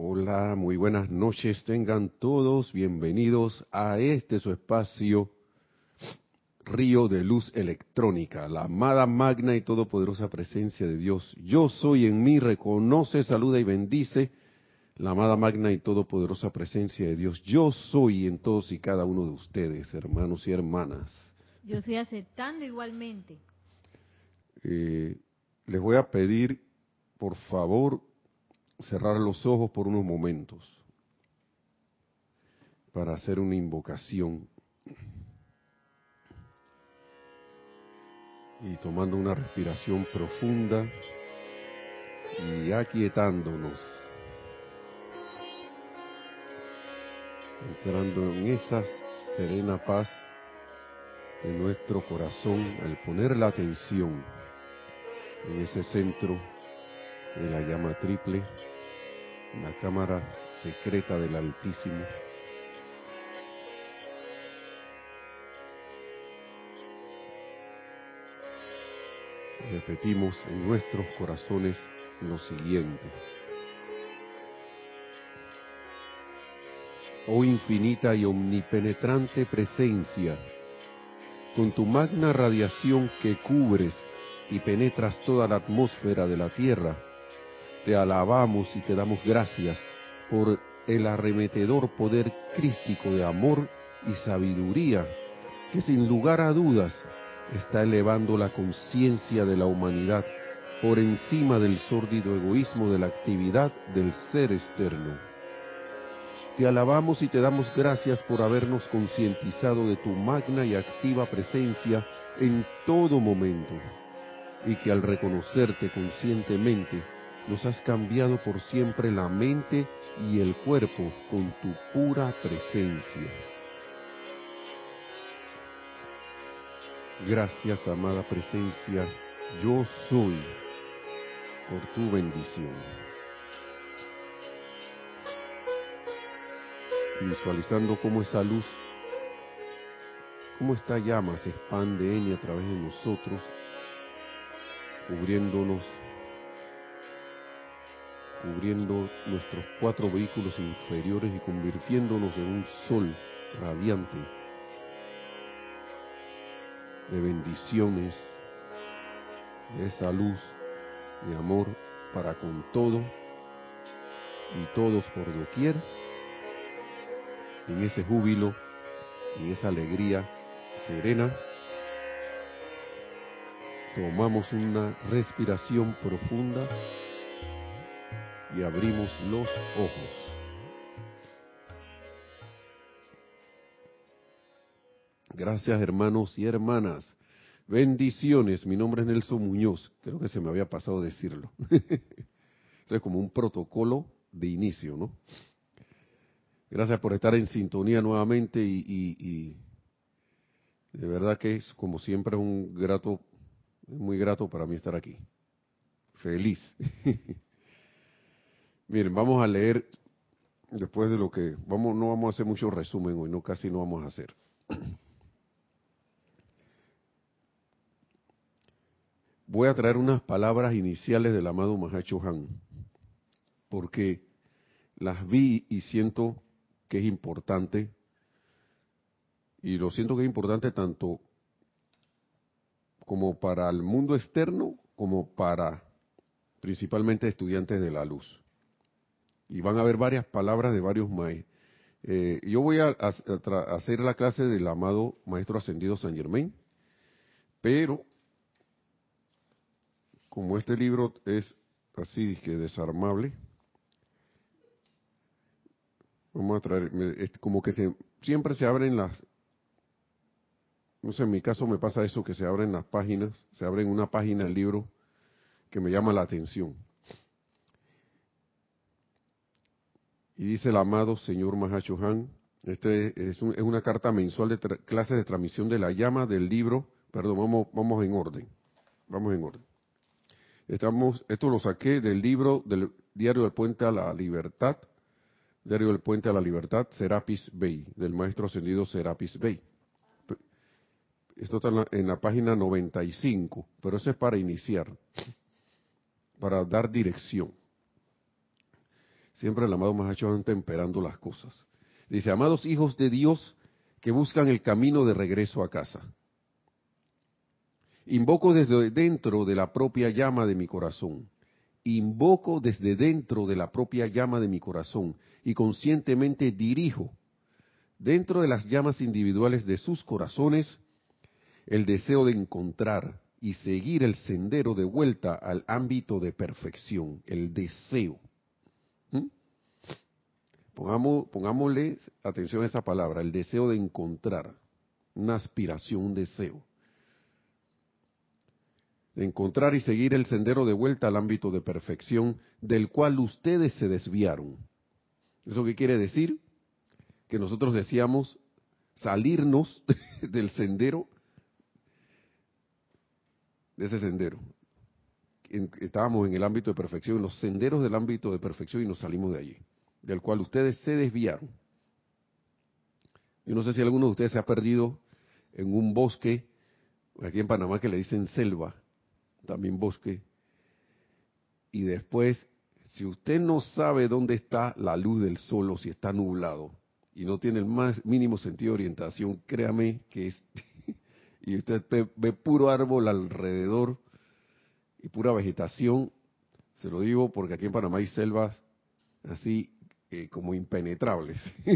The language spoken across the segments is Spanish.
Hola, muy buenas noches. Tengan todos bienvenidos a este su espacio Río de Luz Electrónica, la amada magna y todopoderosa presencia de Dios. Yo soy en mí, reconoce, saluda y bendice la amada magna y todopoderosa presencia de Dios. Yo soy en todos y cada uno de ustedes, hermanos y hermanas. Yo estoy aceptando igualmente. Eh, les voy a pedir, por favor, cerrar los ojos por unos momentos para hacer una invocación. Y tomando una respiración profunda y aquietándonos, entrando en esa serena paz de nuestro corazón al poner la atención en ese centro de la llama triple, la cámara secreta del Altísimo. Repetimos en nuestros corazones lo siguiente. Oh infinita y omnipenetrante presencia, con tu magna radiación que cubres y penetras toda la atmósfera de la Tierra, te alabamos y te damos gracias por el arremetedor poder crístico de amor y sabiduría que sin lugar a dudas está elevando la conciencia de la humanidad por encima del sórdido egoísmo de la actividad del ser externo. Te alabamos y te damos gracias por habernos concientizado de tu magna y activa presencia en todo momento y que al reconocerte conscientemente nos has cambiado por siempre la mente y el cuerpo con tu pura presencia. Gracias, amada presencia, yo soy por tu bendición. Visualizando cómo esa luz, cómo esta llama se expande en y a través de nosotros, cubriéndonos cubriendo nuestros cuatro vehículos inferiores y convirtiéndonos en un sol radiante de bendiciones, de esa luz, de amor para con todo y todos por doquier, en ese júbilo, en esa alegría serena, tomamos una respiración profunda y abrimos los ojos. Gracias hermanos y hermanas. Bendiciones. Mi nombre es Nelson Muñoz. Creo que se me había pasado decirlo. Eso es como un protocolo de inicio, ¿no? Gracias por estar en sintonía nuevamente y, y de verdad que es como siempre un grato, muy grato para mí estar aquí. Feliz. Miren, vamos a leer después de lo que vamos, no vamos a hacer mucho resumen hoy, no casi no vamos a hacer. Voy a traer unas palabras iniciales del amado Mahacho Han, porque las vi y siento que es importante, y lo siento que es importante tanto como para el mundo externo como para principalmente estudiantes de la luz y van a haber varias palabras de varios maestros. Eh, yo voy a, hacer la clase del amado Maestro Ascendido San Germain, pero como este libro es así que desarmable, vamos a traer, como que se, siempre se abren las, no sé, en mi caso me pasa eso, que se abren las páginas, se abren una página del libro que me llama la atención Y dice el amado señor Mahacho Han, este es, una carta mensual de clases de transmisión de la llama del libro, perdón, vamos, vamos en orden, vamos en orden. Estamos, esto lo saqué del libro del Diario del Puente a la Libertad, Diario del Puente a la Libertad, Serapis Bey, del maestro ascendido Serapis Bey. Esto está en la, en la página 95, pero eso es para iniciar, para dar dirección. Siempre el amado Mahacho van temperando las cosas. Dice, amados hijos de Dios que buscan el camino de regreso a casa. Invoco desde dentro de la propia llama de mi corazón. Invoco desde dentro de la propia llama de mi corazón y conscientemente dirijo dentro de las llamas individuales de sus corazones el deseo de encontrar y seguir el sendero de vuelta al ámbito de perfección, el deseo. Pongamos, pongámosle atención a esa palabra, el deseo de encontrar, una aspiración, un deseo. De encontrar y seguir el sendero de vuelta al ámbito de perfección del cual ustedes se desviaron. ¿Eso qué quiere decir? Que nosotros decíamos salirnos del sendero de ese sendero. estábamos en el ámbito de perfección, en los senderos del ámbito de perfección y nos salimos de allí, del cual ustedes se desviaron. Yo no sé si alguno de ustedes se ha perdido en un bosque, aquí en Panamá que le dicen selva, también bosque, y después, si usted no sabe dónde está la luz del sol o si está nublado y no tiene el más mínimo sentido de orientación, créame que es y usted ve, puro árbol alrededor y pura vegetación, se lo digo porque aquí en Panamá hay selvas así eh, como impenetrables.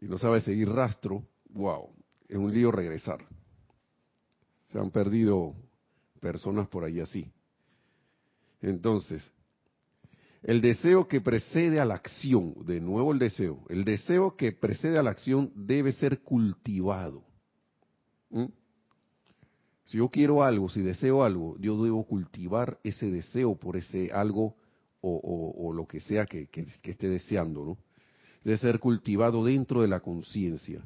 y no sabe seguir rastro, wow, es un lío regresar. Se han perdido personas por ahí así. Entonces, el deseo que precede a la acción, de nuevo el deseo, el deseo que precede a la acción debe ser cultivado. ¿Mm? Si yo quiero algo, si deseo algo, yo debo cultivar ese deseo por ese algo o, lo que sea que, esté deseando, ¿no? Debe ser cultivado dentro de la conciencia.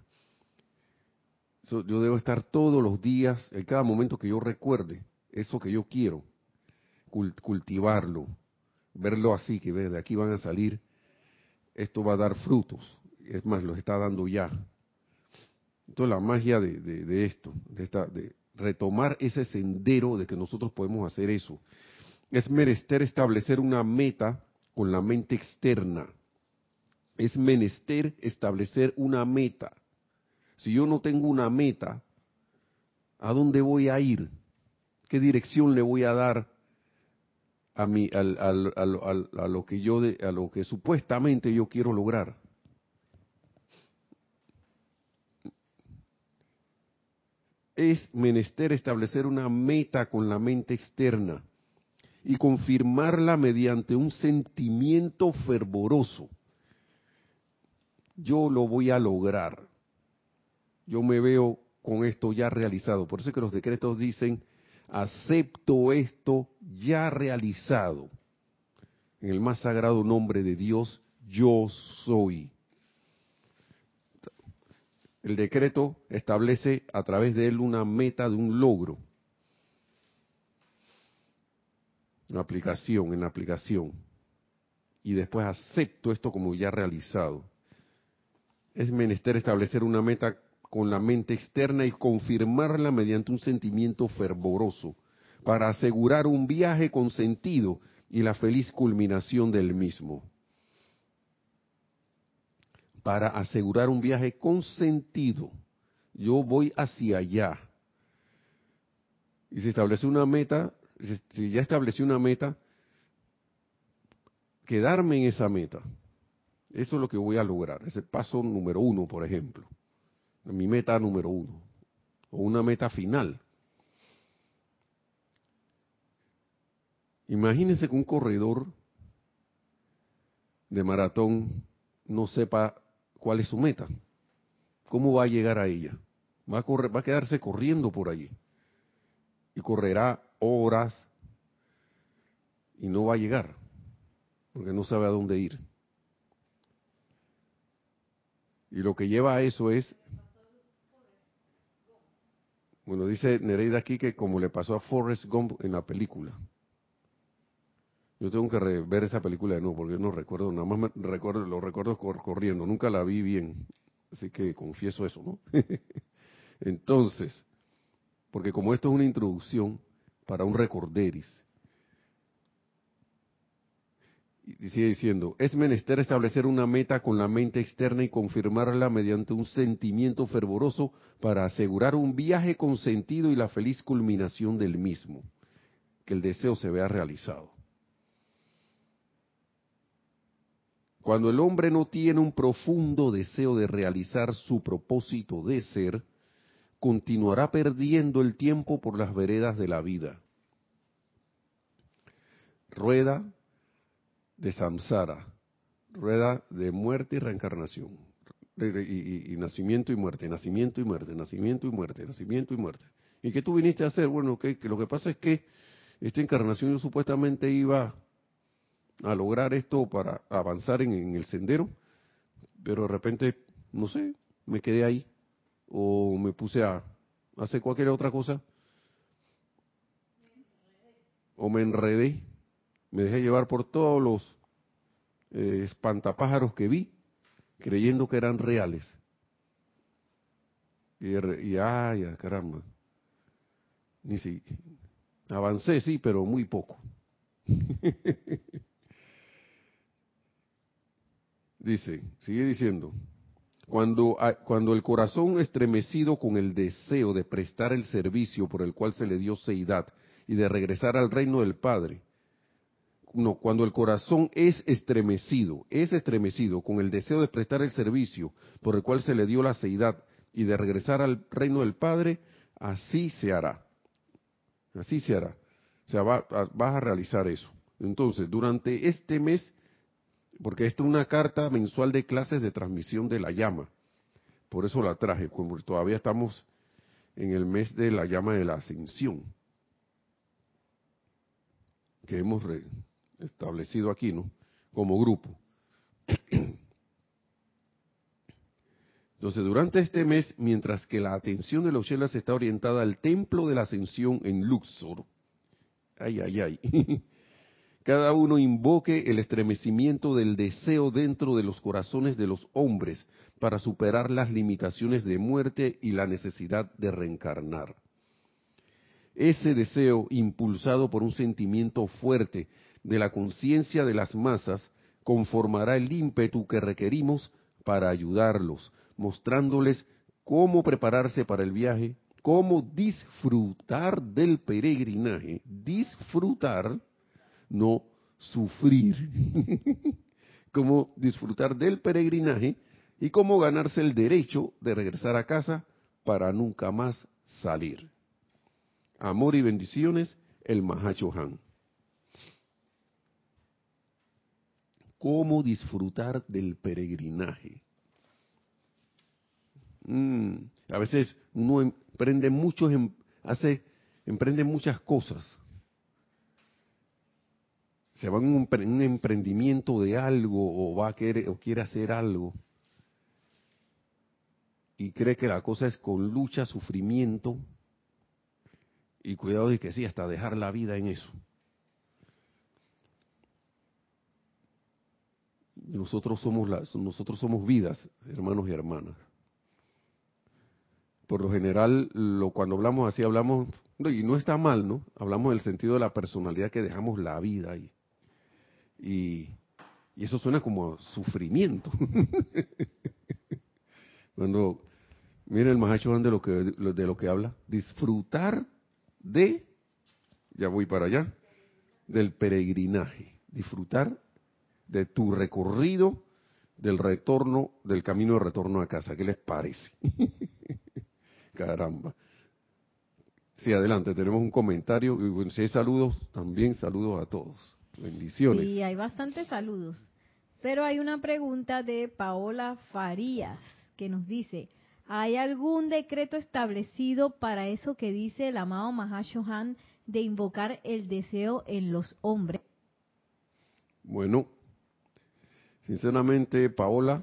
yo debo estar todos los días, en cada momento que yo recuerde eso que yo quiero, cultivarlo, verlo así, que de aquí van a salir, esto va a dar frutos. Es más, los está dando ya. Entonces la magia de, esto, de, esta, de retomar ese sendero de que nosotros podemos hacer eso, es menester establecer una meta con la mente externa. Es menester establecer una meta. Si yo no tengo una meta, ¿a dónde voy a ir? ¿Qué dirección le voy a dar a, al, al, al, a lo que yo de, a lo que supuestamente yo quiero lograr. Es menester establecer una meta con la mente externa y confirmarla mediante un sentimiento fervoroso. Yo lo voy a lograr. Yo me veo con esto ya realizado. Por eso es que los decretos dicen acepto esto ya realizado. En el más sagrado nombre de Dios, yo soy. El decreto establece a través de él una meta de un logro. Una aplicación, en aplicación. Y después acepto esto como ya realizado. Es menester establecer una meta con la mente externa y confirmarla mediante un sentimiento fervoroso, para asegurar un viaje con sentido y la feliz culminación del mismo. Para asegurar un viaje con sentido, yo voy hacia allá. Y si establece una meta, si ya establecí una meta, quedarme en esa meta. Eso es lo que voy a lograr. Ese paso número uno, por ejemplo mi meta número uno, o una meta final. Imagínense que un corredor de maratón no sepa cuál es su meta. ¿Cómo va a llegar a ella? Va a, correr, va a quedarse corriendo por allí. Y correrá horas y no va a llegar, porque no sabe a dónde ir. Y lo que lleva a eso es bueno, dice Nereida aquí que como le pasó a Forrest Gump en la película. Yo tengo que ver esa película de nuevo porque no recuerdo, nada más me recuerdo, lo recuerdo corriendo, nunca la vi bien. Así que confieso eso, ¿no? Entonces, porque como esto es una introducción para un recorderis, Y sigue diciendo, es menester establecer una meta con la mente externa y confirmarla mediante un sentimiento fervoroso para asegurar un viaje con sentido y la feliz culminación del mismo, que el deseo se vea realizado. Cuando el hombre no tiene un profundo deseo de realizar su propósito de ser, continuará perdiendo el tiempo por las veredas de la vida. Rueda de samsara, rueda de muerte y reencarnación, y, nacimiento y muerte, nacimiento y muerte, nacimiento y muerte, nacimiento y muerte. ¿Y qué tú viniste a hacer? Bueno, que, lo que pasa es que esta encarnación yo supuestamente iba a lograr esto para avanzar en, el sendero, pero de repente, no sé, me quedé ahí o me puse a hacer cualquier otra cosa o me enredé me dejé llevar por todos los eh, espantapájaros que vi, creyendo que eran reales. Y, y ay, caramba. Ni si avancé, sí, pero muy poco. Dice, sigue diciendo, cuando, cuando el corazón estremecido con el deseo de prestar el servicio por el cual se le dio seidad y de regresar al reino del Padre, no, cuando el corazón es estremecido, es estremecido con el deseo de prestar el servicio por el cual se le dio la seidad y de regresar al reino del Padre, así se hará. Así se hará. O sea, vas a realizar eso. Entonces, durante este mes, porque esta es una carta mensual de clases de transmisión de la llama, por eso la traje, como todavía estamos en el mes de la llama de la ascensión, que hemos establecido aquí, ¿no? Como grupo. Entonces, durante este mes, mientras que la atención de los chelas está orientada al templo de la ascensión en Luxor, ay, ay, ay, cada uno invoque el estremecimiento del deseo dentro de los corazones de los hombres para superar las limitaciones de muerte y la necesidad de reencarnar. Ese deseo, impulsado por un sentimiento fuerte de la conciencia de las masas conformará el ímpetu que requerimos para ayudarlos, mostrándoles cómo prepararse para el viaje, cómo disfrutar del peregrinaje, disfrutar, no sufrir, cómo disfrutar del peregrinaje y cómo ganarse el derecho de regresar a casa para nunca más salir. Amor y bendiciones, el Mahacho Han. cómo disfrutar del peregrinaje. Mm, a veces uno emprende muchos, em, hace, emprende muchas cosas. Se va en un, emprendimiento de algo o va a querer o quiere hacer algo y cree que la cosa es con lucha, sufrimiento y cuidado de que sí, hasta dejar la vida en eso. nosotros somos las, nosotros somos vidas, hermanos y hermanas. Por lo general, lo, cuando hablamos así, hablamos, y no está mal, ¿no? Hablamos del sentido de la personalidad que dejamos la vida ahí. Y, y eso suena como sufrimiento. cuando, miren el Mahacho de lo que de lo que habla, disfrutar de, ya voy para allá, del peregrinaje, disfrutar de tu recorrido del retorno, del camino de retorno a casa. ¿Qué les parece? Caramba. Sí, adelante, tenemos un comentario. Y si hay saludos, también saludos a todos. Bendiciones. Sí, hay bastantes saludos. Pero hay una pregunta de Paola Farías que nos dice, ¿hay algún decreto establecido para eso que dice el amado Mahashohan de invocar el deseo en los hombres? Bueno, Sinceramente, Paola,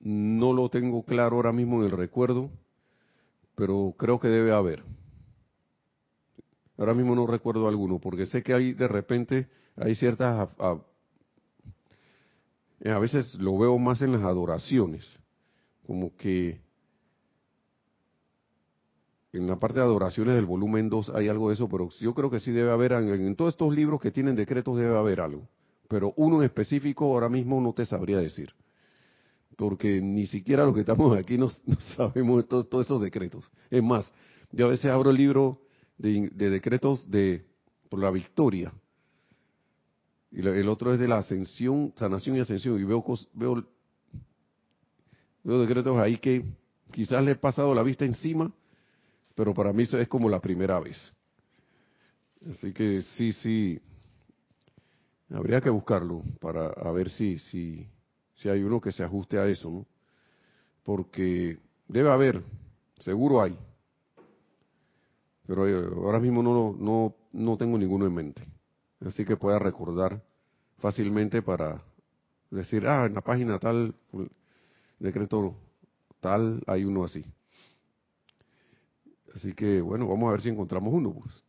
no lo tengo claro ahora mismo en el recuerdo, pero creo que debe haber. Ahora mismo no recuerdo alguno, porque sé que hay de repente, hay ciertas... A, a veces lo veo más en las adoraciones, como que en la parte de adoraciones del volumen 2 hay algo de eso, pero yo creo que sí debe haber, en, en todos estos libros que tienen decretos debe haber algo pero uno en específico ahora mismo no te sabría decir, porque ni siquiera los que estamos aquí no, sabemos todos esos decretos. Es más, yo a veces abro el libro de, decretos de por la victoria, y el otro es de la ascensión, sanación y ascensión, y veo, veo, veo decretos ahí que quizás le he pasado la vista encima, pero para mí es como la primera vez. Así que sí, sí, habría que buscarlo para ver si, si, si hay uno que se ajuste a eso, ¿no? Porque debe haber, seguro hay, pero eh, ahora mismo no, no, no tengo ninguno en mente. Así que pueda recordar fácilmente para decir, ah, en la página tal, decreto tal, hay uno así. Así que bueno, vamos a ver si encontramos uno, pues.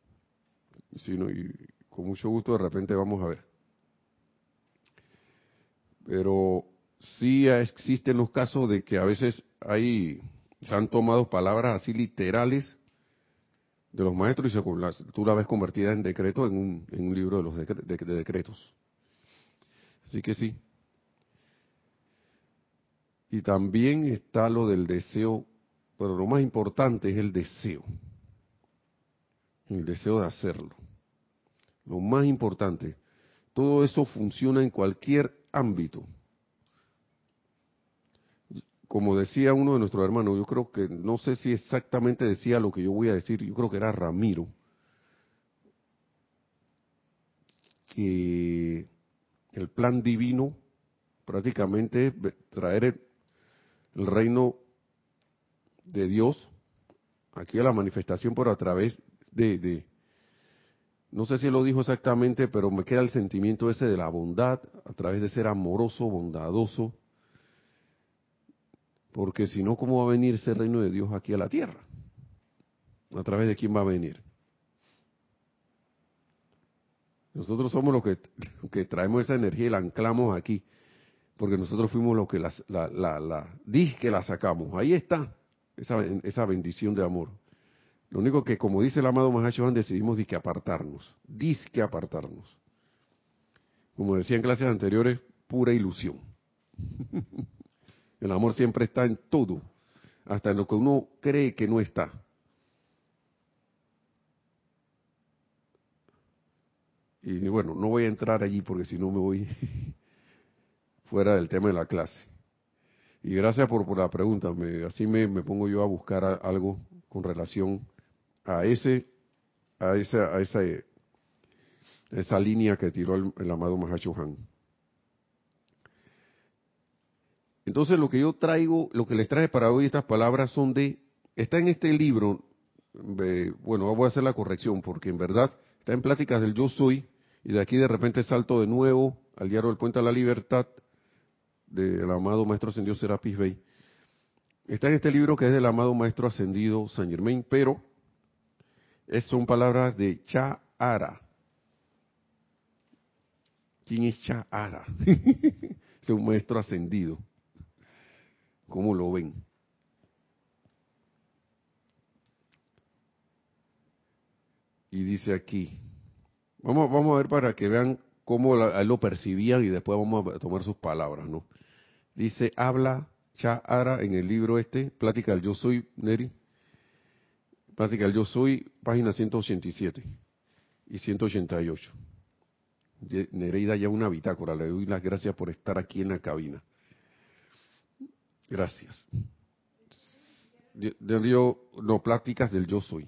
Si no, y con mucho gusto de repente vamos a ver. Pero sí existen los casos de que a veces hay, se han tomado palabras así literales de los maestros y se, tú la ves convertida en decreto en un, en un libro de los de decretos. Así que sí. Y también está lo del deseo, pero lo más importante es el deseo. El deseo de hacerlo. Lo más importante. Todo eso funciona en cualquier ámbito. Como decía uno de nuestros hermanos, yo creo que, no sé si exactamente decía lo que yo voy a decir, yo creo que era Ramiro, que el plan divino prácticamente es traer el, reino de Dios aquí a la manifestación, por a través de, no sé si lo dijo exactamente, pero me queda el sentimiento ese de la bondad, a través de ser amoroso, bondadoso, porque si no, ¿cómo va a venir ese reino de Dios aquí a la tierra? ¿A través de quién va a venir? Nosotros somos los que, traemos esa energía y la anclamos aquí, porque nosotros fuimos los que la, la, la, que la sacamos. Ahí está esa, esa bendición de amor. Lo único que, como dice el amado Mahashohan, decidimos que apartarnos, que apartarnos. Como decía en clases anteriores, pura ilusión. el amor siempre está en todo, hasta en lo que uno cree que no está. Y bueno, no voy a entrar allí porque si no me voy fuera del tema de la clase. Y gracias por, la pregunta. Me, así me, pongo yo a buscar algo con relación a ese, a esa, a esa, esa línea que tiró el, amado Mahacho Han. Entonces lo que yo traigo, lo que les traje para hoy estas palabras son de, está en este libro, bueno, voy a hacer la corrección porque en verdad está en Pláticas del Yo Soy, y de aquí de repente salto de nuevo al diario del Puente a la Libertad del amado Maestro Ascendido Serapis Bey. Está en este libro que es del amado Maestro Ascendido San Germain, pero son palabras de Cha-Ara. ¿Quién es Cha-Ara? es un maestro ascendido. ¿Cómo lo ven? Y dice aquí, Vamos, vamos a ver para que vean cómo él lo percibían y después vamos a tomar sus palabras, ¿no? Dice, habla Chahara en el libro este, Plática del Yo Soy, Neri. Plática del Yo Soy, página 187 y 188. Nereida ya una bitácora, le doy las gracias por estar aquí en la cabina. Gracias. Yo, no, pláticas del yo soy.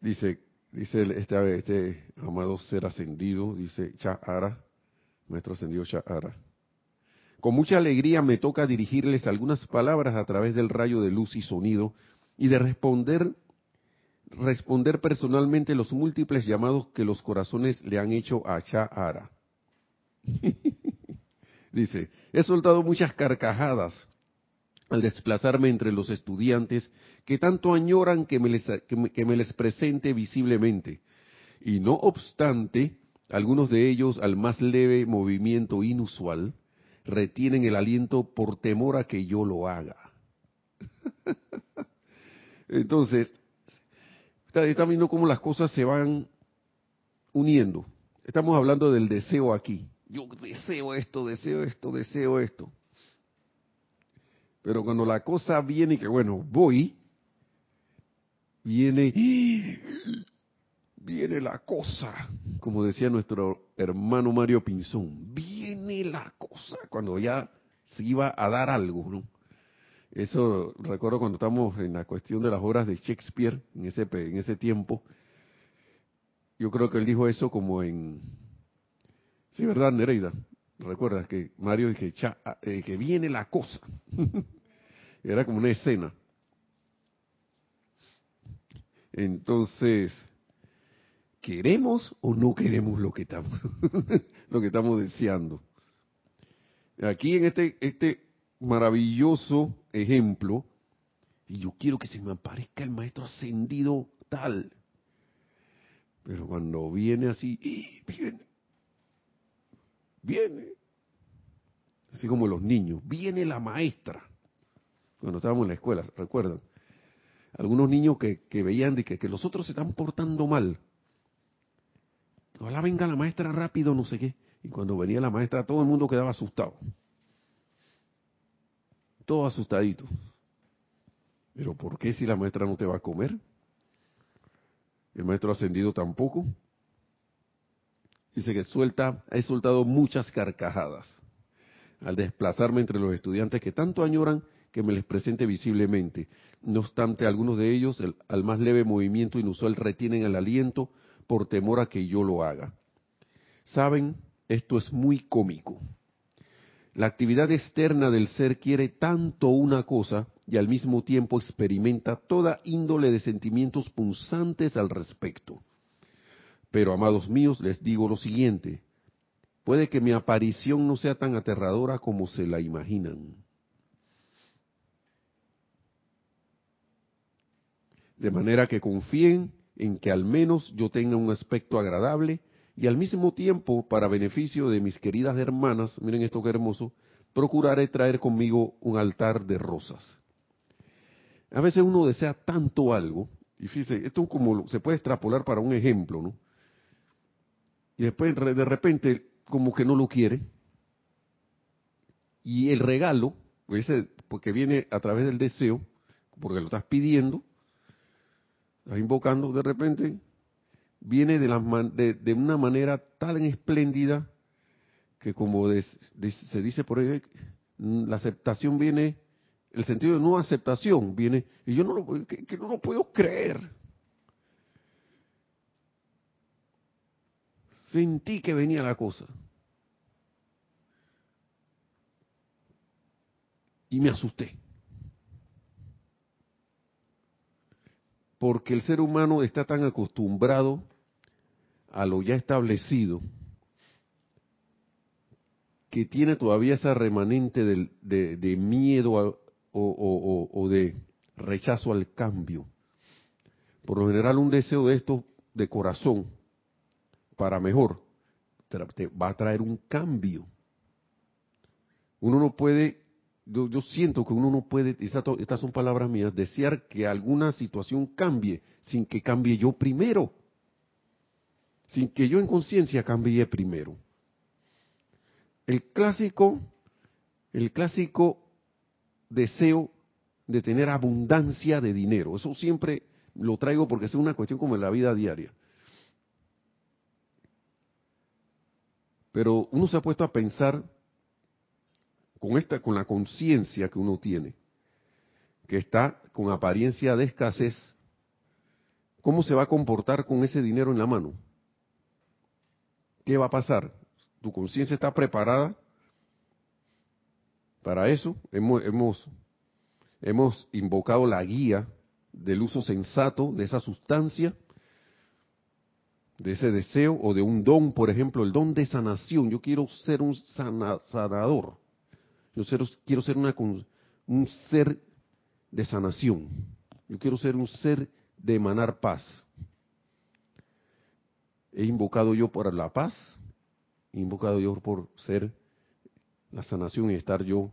Dice, dice este, este amado ser ascendido, dice Chahara, maestro ascendido Chahara. Con mucha alegría me toca dirigirles algunas palabras a través del rayo de luz y sonido y de responder responder personalmente los múltiples llamados que los corazones le han hecho a Chahara. Dice, he soltado muchas carcajadas al desplazarme entre los estudiantes que tanto añoran que me, les, que me, les presente visiblemente. Y no obstante, algunos de ellos, al más leve movimiento inusual, retienen el aliento por temor a que yo lo haga. Entonces, está, viendo cómo las cosas se van uniendo. Estamos hablando del deseo aquí. Yo deseo esto, deseo esto, deseo esto. Pero cuando la cosa viene que, bueno, voy, viene, viene la cosa, como decía nuestro hermano Mario Pinzón, viene la cosa, cuando ya se iba a dar algo, ¿no? Eso recuerdo cuando estamos en la cuestión de las obras de Shakespeare, en ese, en ese tiempo, yo creo que él dijo eso como en... Sí, ¿verdad, Nereida? Recuerdas que Mario dije, ah, eh, que viene la cosa. Era como una escena. Entonces, ¿queremos o no queremos lo que estamos, lo que estamos deseando? Aquí en este, este maravilloso ejemplo, y yo quiero que se me aparezca el maestro ascendido tal. Pero cuando viene así, viene, viene, así como los niños, viene la maestra. Cuando estábamos en la escuela, ¿recuerdan? Algunos niños que, veían de que, que los otros se están portando mal. Ojalá venga la maestra rápido, no sé qué. Y cuando venía la maestra, todo el mundo quedaba asustado. Todo asustadito. Pero ¿por qué si la maestra no te va a comer? El maestro ascendido tampoco. Dice que suelta, he soltado muchas carcajadas al desplazarme entre los estudiantes que tanto añoran que me les presente visiblemente. No obstante, algunos de ellos, al más leve movimiento inusual, retienen el aliento por temor a que yo lo haga. Saben, esto es muy cómico. La actividad externa del ser quiere tanto una cosa y al mismo tiempo experimenta toda índole de sentimientos punzantes al respecto. Pero, amados míos, les digo lo siguiente, puede que mi aparición no sea tan aterradora como se la imaginan. De manera que confíen en que al menos yo tenga un aspecto agradable y al mismo tiempo, para beneficio de mis queridas hermanas, miren esto que hermoso, procuraré traer conmigo un altar de rosas. A veces uno desea tanto algo, y fíjense, esto como se puede extrapolar para un ejemplo, ¿no? Y después de repente como que no lo quiere, y el regalo, ese, porque viene a través del deseo, porque lo estás pidiendo, estás invocando, de repente viene de, la, de, una manera tan espléndida que como se dice por ahí, la aceptación viene, el sentido de no aceptación viene, y yo no lo, que, no lo puedo creer. Sentí que venía la cosa. Y me asusté. Porque el ser humano está tan acostumbrado a lo ya establecido, que tiene todavía esa remanente de, miedo o, de rechazo al cambio. Por lo general un deseo de esto de corazón para mejor te va a traer un cambio. Uno no puede, yo, siento que uno no puede, estas son palabras mías, desear que alguna situación cambie sin que cambie yo primero sin que yo en conciencia cambie primero. El clásico, el clásico deseo de tener abundancia de dinero. Eso siempre lo traigo porque es una cuestión como en la vida diaria. Pero uno se ha puesto a pensar con esta, con la conciencia que uno tiene, que está con apariencia de escasez, ¿cómo se va a comportar con ese dinero en la mano? ¿qué va a pasar? ¿Tu conciencia está preparada para eso? Hemos, hemos, hemos invocado la guía del uso sensato de esa sustancia, de ese deseo o de un don, por ejemplo, el don de sanación. Yo quiero ser un sanador. Yo quiero ser una, un ser de sanación. Yo quiero ser un ser de emanar paz he invocado yo por la paz, he invocado yo por ser la sanación y estar yo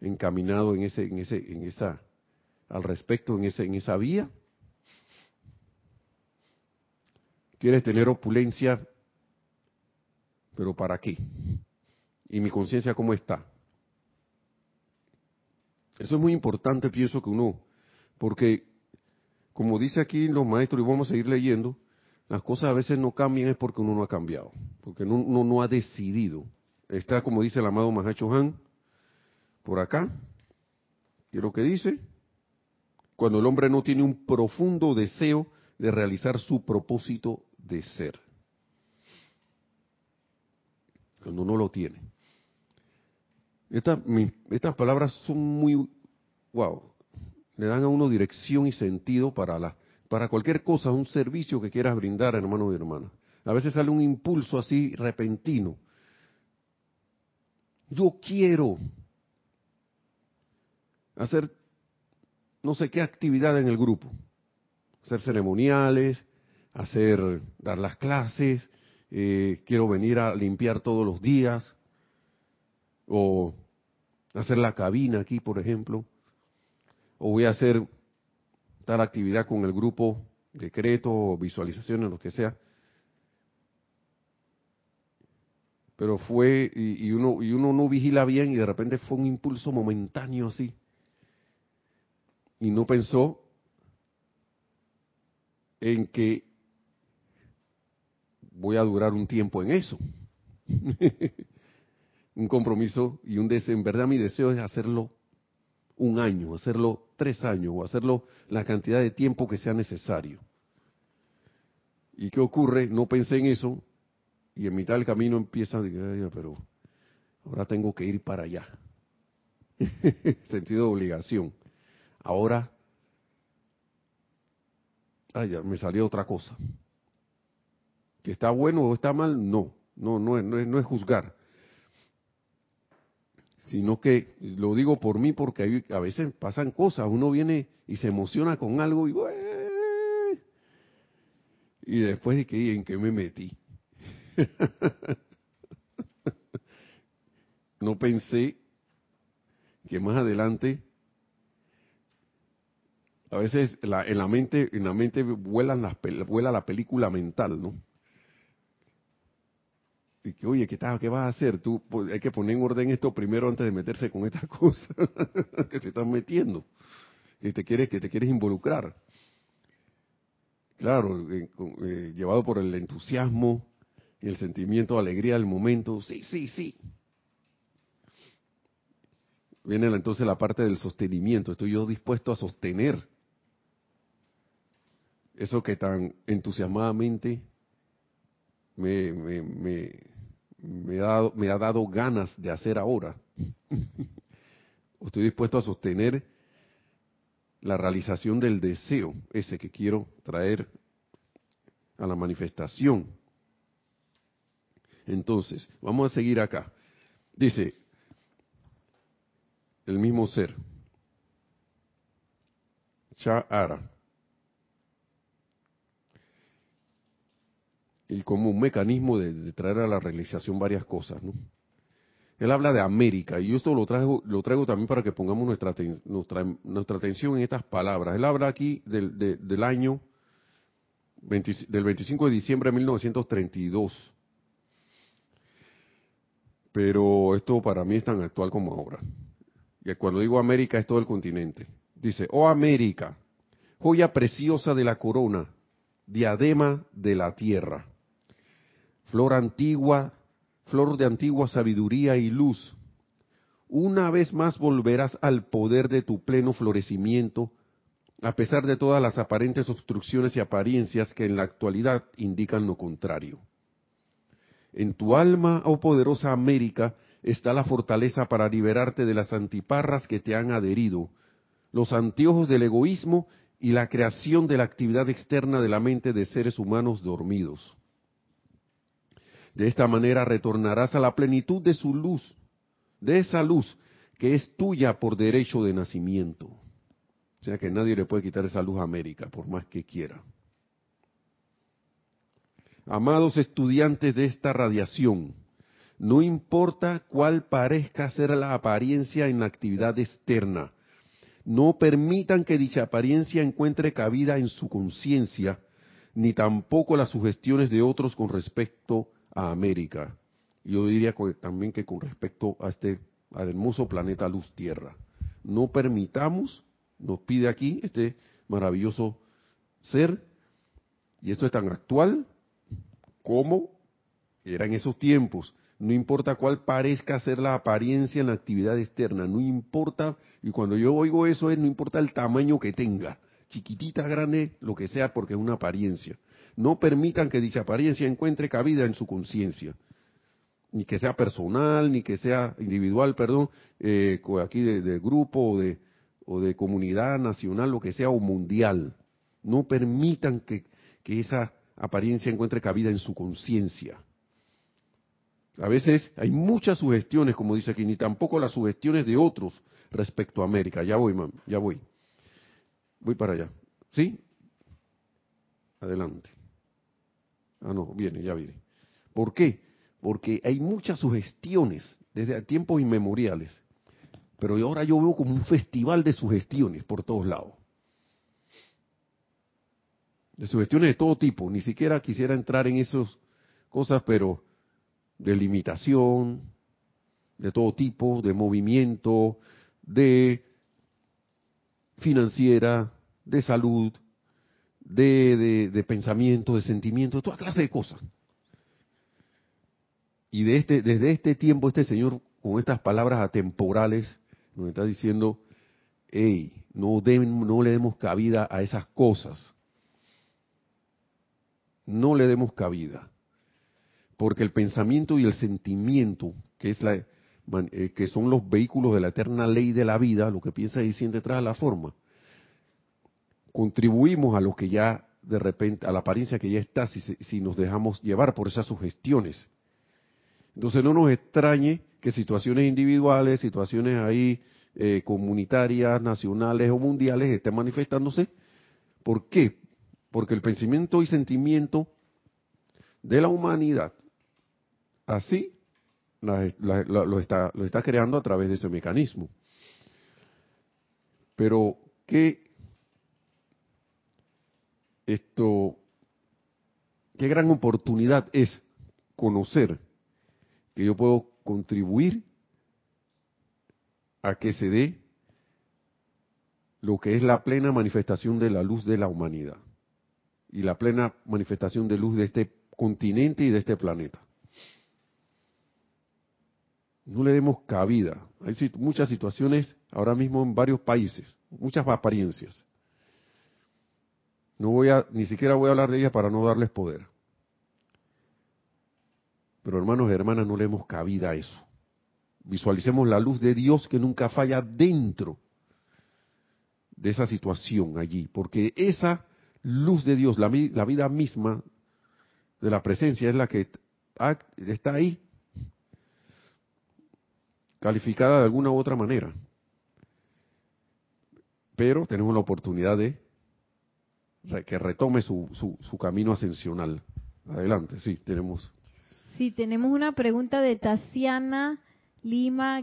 encaminado en ese, en ese, en esa, al respecto, en ese, en esa vía. ¿Quieres tener opulencia pero ¿para qué? ¿Y mi conciencia cómo está? Eso es muy importante, pienso que uno, porque como dice aquí los maestros, y vamos a seguir leyendo, las cosas a veces no cambian es porque uno no ha cambiado, porque uno no ha decidido. Está, como dice el amado Mahacho Han, por acá, ¿qué es lo que dice? Cuando el hombre no tiene un profundo deseo de realizar su propósito de ser. Cuando no lo tiene. estas palabras son muy, wow, le dan a uno dirección y sentido para la, para cualquier cosa, un servicio que quieras brindar, hermano y hermana. A veces sale un impulso así repentino. Yo quiero hacer no sé qué actividad en el grupo. Hacer ceremoniales, hacer, dar las clases, eh, quiero venir a limpiar todos los días, o hacer la cabina aquí, por ejemplo, o voy a hacer tal actividad con el grupo, decreto, o visualizaciones, lo que sea. Pero fue, y, uno, y uno no vigila bien y de repente fue un impulso momentáneo así. Y no pensó en que voy a durar un tiempo en eso. un compromiso y un deseo. En verdad mi deseo es hacerlo un año, hacerlo tres años o hacerlo la cantidad de tiempo que sea necesario. ¿Y qué ocurre? No pensé en eso y en mitad del camino empieza pero ahora tengo que ir para allá. Sentido de obligación. Ahora, ay, ya, me salió otra cosa. ¿Que está bueno o está mal? No, no, no, es, no es juzgar sino que lo digo por mí porque a veces pasan cosas, uno viene y se emociona con algo y y después de que en qué me metí. no pensé que más adelante a veces en la mente en la mente vuelan las vuela la película mental, ¿no? Y que, oye, ¿qué, tal, ¿qué vas a hacer? Tú pues, hay que poner en orden esto primero antes de meterse con esta cosa que te están metiendo, que te quieres, que te quieres involucrar. Claro, eh, eh, llevado por el entusiasmo y el sentimiento de alegría del momento, sí, sí, sí. Viene entonces la parte del sostenimiento, estoy yo dispuesto a sostener eso que tan entusiasmadamente me, me, me ha, dado, me ha dado ganas de hacer ahora. Estoy dispuesto a sostener la realización del deseo, ese que quiero traer a la manifestación. Entonces, vamos a seguir acá. Dice, el mismo ser, Sha'ara, y como un mecanismo de, traer a la realización varias cosas, ¿no? Él habla de América, y yo esto lo traigo, lo traigo también para que pongamos nuestra, nuestra, nuestra atención en estas palabras. Él habla aquí del, del año del 25 de diciembre de 1932. Pero esto para mí es tan actual como ahora. Y cuando digo América es todo el continente. Dice, oh América, joya preciosa de la corona, diadema de la tierra flor antigua, flor de antigua sabiduría y luz, una vez más volverás al poder de tu pleno florecimiento, a pesar de todas las aparentes obstrucciones y apariencias que en la actualidad indican lo contrario. En tu alma, oh poderosa América, está la fortaleza para liberarte de las antiparras que te han adherido, los anteojos del egoísmo y la creación de la actividad externa de la mente de seres humanos dormidos. De esta manera retornarás a la plenitud de su luz, de esa luz que es tuya por derecho de nacimiento. O sea que nadie le puede quitar esa luz a América, por más que quiera. Amados estudiantes de esta radiación, no importa cuál parezca ser la apariencia en la actividad externa, no permitan que dicha apariencia encuentre cabida en su conciencia, ni tampoco las sugestiones de otros con respecto a América. yo diría también que con respecto a este hermoso planeta Luz Tierra. No permitamos, nos pide aquí este maravilloso ser, y esto es tan actual como era en esos tiempos. No importa cuál parezca ser la apariencia en la actividad externa, no importa, y cuando yo oigo eso es no importa el tamaño que tenga, chiquitita, grande, lo que sea, porque es una apariencia. No permitan que dicha apariencia encuentre cabida en su conciencia ni que sea personal, ni que sea individual, perdón, eh, aquí de, grupo o de, o de comunidad nacional, lo que sea, o mundial. No permitan que, que esa apariencia encuentre cabida en su conciencia. A veces hay muchas sugestiones, como dice aquí, ni tampoco las sugestiones de otros respecto a América. Ya voy, mam, ya voy. Voy para allá. ¿Sí? Adelante. Ah, no, viene, ya viene. ¿Por qué? porque hay muchas sugestiones desde tiempos inmemoriales, pero ahora yo veo como un festival de sugestiones por todos lados. De sugestiones de todo tipo, ni siquiera quisiera entrar en esas cosas, pero de limitación, de todo tipo, de movimiento, de financiera, de salud, de, de, pensamiento, de sentimiento, de toda clase de cosas. Y de este, desde este tiempo este Señor, con estas palabras atemporales, nos está diciendo, hey, no, no le demos cabida a esas cosas. No le demos cabida. Porque el pensamiento y el sentimiento, que, es la, eh, que son los vehículos de la eterna ley de la vida, lo que piensa y siente tras la forma, contribuimos a lo que ya de repente, a la apariencia que ya está, si, si nos dejamos llevar por esas sugestiones. Entonces no nos extrañe que situaciones individuales, situaciones ahí eh, comunitarias, nacionales o mundiales estén manifestándose. ¿Por qué? Porque el pensamiento y sentimiento de la humanidad así lo, está, lo está creando a través de ese mecanismo. Pero, ¿qué esto, qué gran oportunidad es conocer que yo puedo contribuir a que se dé lo que es la plena manifestación de la luz de la humanidad y la plena manifestación de luz de este continente y de este planeta. No le demos cabida. Hay muchas situaciones ahora mismo en varios países, muchas apariencias. No voy a, ni siquiera voy a hablar de ellas para no darles poder. Pero hermanos y hermanas, no le hemos cabida a eso. Visualicemos la luz de Dios que nunca falla dentro de esa situación allí, porque esa luz de Dios, la, vida misma de la presencia es la que está ahí, calificada de alguna u otra manera. Pero tenemos la oportunidad de que retome su, su camino ascensional. Adelante, sí, tenemos Sí, tenemos una pregunta de Tatiana Lima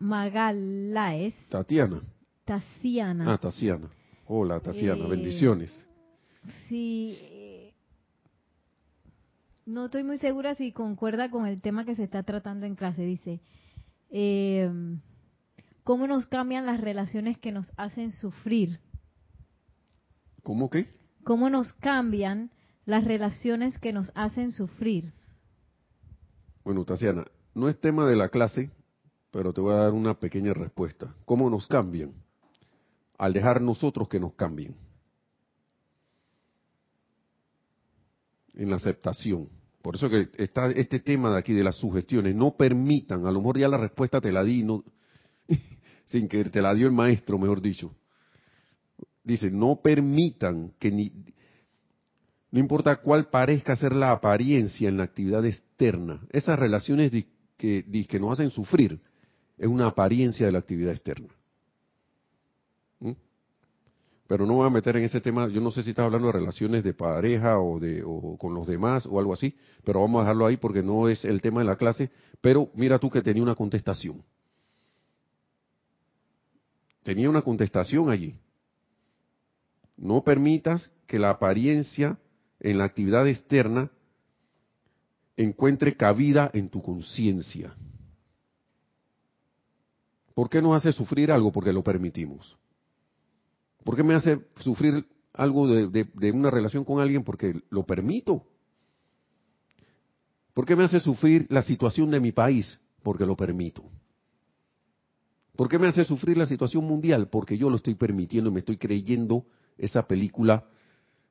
Magalaes. Tatiana. Tatiana. Ah, Tatiana. Hola, Tatiana, eh, bendiciones. Sí, no estoy muy segura si concuerda con el tema que se está tratando en clase. Dice, eh, ¿cómo nos cambian las relaciones que nos hacen sufrir? ¿Cómo qué? ¿Cómo nos cambian las relaciones que nos hacen sufrir? Bueno, Tatiana, no es tema de la clase, pero te voy a dar una pequeña respuesta. ¿Cómo nos cambian? Al dejar nosotros que nos cambien. En la aceptación. Por eso que está este tema de aquí de las sugestiones. No permitan, a lo mejor ya la respuesta te la di, no, sin que te la dio el maestro, mejor dicho. Dice, no permitan que ni, no importa cuál parezca ser la apariencia en la actividad externa, esas relaciones que, que nos hacen sufrir es una apariencia de la actividad externa. ¿Mm? Pero no voy a meter en ese tema, yo no sé si estás hablando de relaciones de pareja o, de, o con los demás o algo así, pero vamos a dejarlo ahí porque no es el tema de la clase, pero mira tú que tenía una contestación. Tenía una contestación allí. No permitas que la apariencia en la actividad externa encuentre cabida en tu conciencia. ¿Por qué nos hace sufrir algo? Porque lo permitimos. ¿Por qué me hace sufrir algo de, una relación con alguien? Porque lo permito. ¿Por qué me hace sufrir la situación de mi país? Porque lo permito. ¿Por qué me hace sufrir la situación mundial? Porque yo lo estoy permitiendo y me estoy creyendo esa película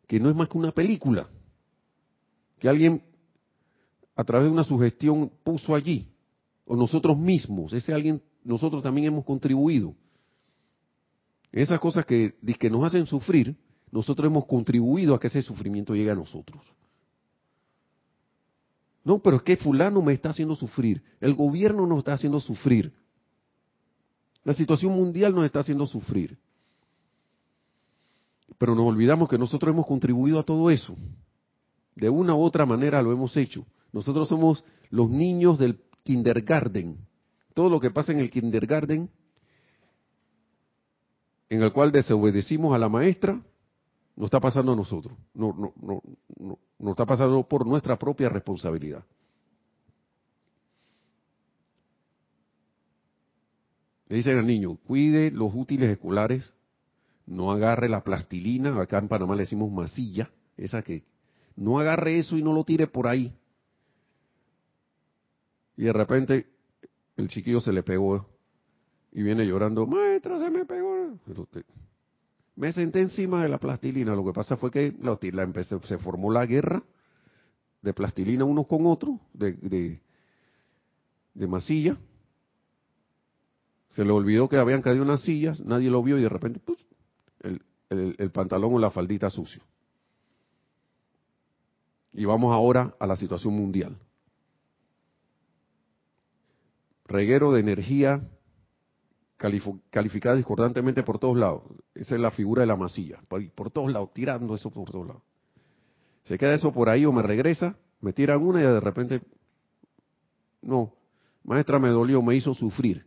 que no es más que una película. Que alguien a través de una sugestión puso allí. O nosotros mismos, ese alguien, nosotros también hemos contribuido. Esas cosas que, que nos hacen sufrir, nosotros hemos contribuido a que ese sufrimiento llegue a nosotros. No, pero es que fulano me está haciendo sufrir. El gobierno nos está haciendo sufrir. La situación mundial nos está haciendo sufrir. Pero nos olvidamos que nosotros hemos contribuido a todo eso. De una u otra manera lo hemos hecho. Nosotros somos los niños del kindergarten. Todo lo que pasa en el kindergarten en el cual desobedecimos a la maestra, nos está pasando a nosotros. No, no, no, no, nos está pasando por nuestra propia responsabilidad. Le dicen al niño, cuide los útiles escolares, no agarre la plastilina, acá en Panamá le decimos masilla, esa que no agarre eso y no lo tire por ahí. Y de repente el chiquillo se le pegó y viene llorando, maestra, se me pegó. me senté encima de la plastilina. Lo que pasa fue que la, se formó la guerra de plastilina unos con otros, de, de, masilla. Se le olvidó que habían caído unas sillas, nadie lo vio y de repente pues, el, pantalón o la faldita sucio. Y vamos ahora a la situación mundial. Reguero de energía calificada discordantemente por todos lados. Esa es la figura de la masilla, por, todos lados, tirando eso por todos lados. Se queda eso por ahí o me regresa, me tiran una y de repente, no, maestra me dolió, me hizo sufrir.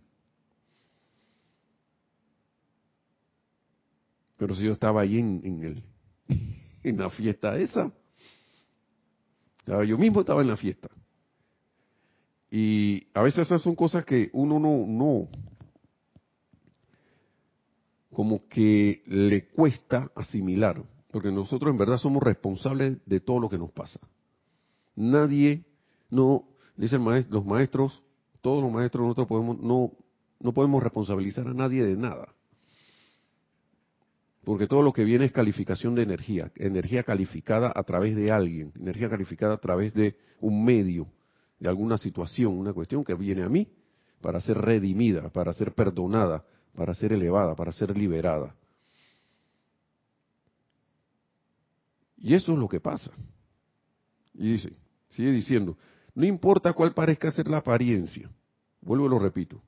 Pero si yo estaba ahí en, en, el, en la fiesta esa, yo mismo estaba en la fiesta. Y a veces esas son cosas que uno no, no, como que le cuesta asimilar, porque nosotros en verdad somos responsables de todo lo que nos pasa. Nadie, no, dicen los maestros, todos los maestros nosotros podemos, no, no podemos responsabilizar a nadie de nada. Porque todo lo que viene es calificación de energía, energía calificada a través de alguien, energía calificada a través de un medio, de alguna situación, una cuestión que viene a mí para ser redimida, para ser perdonada, para ser elevada, para ser liberada. Y eso es lo que pasa. Y dice, sigue diciendo, no importa cuál parezca ser la apariencia, vuelvo y lo repito,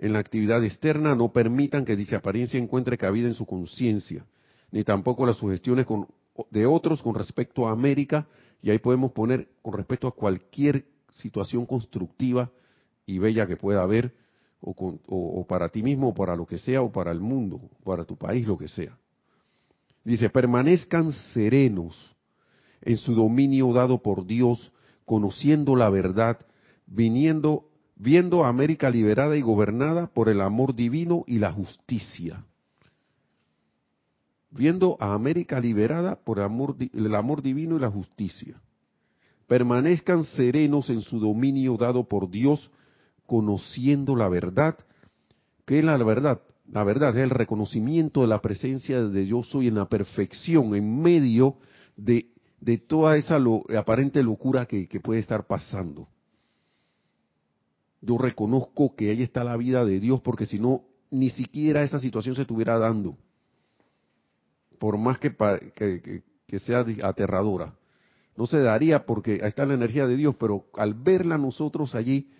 en la actividad externa no permitan que dicha apariencia encuentre cabida en su conciencia, ni tampoco las sugestiones de otros con respecto a América, y ahí podemos poner con respecto a cualquier situación constructiva y bella que pueda haber, o, para ti mismo, o para lo que sea, o para el mundo, para tu país, lo que sea. Dice, permanezcan serenos en su dominio dado por Dios, conociendo la verdad, viniendo, viendo a América liberada y gobernada por el amor divino y la justicia. Viendo a América liberada por el amor, divino y la justicia. Permanezcan serenos en su dominio dado por Dios, conociendo la verdad. ¿Qué es la verdad? La verdad es el reconocimiento de la presencia de yo soy en la perfección, en medio de, toda esa aparente locura que, que puede estar pasando. Yo reconozco que ahí está la vida de Dios, porque si no, ni siquiera esa situación se estuviera dando. Por más que, sea aterradora. No se daría porque ahí está la energía de Dios, pero al verla nosotros allí,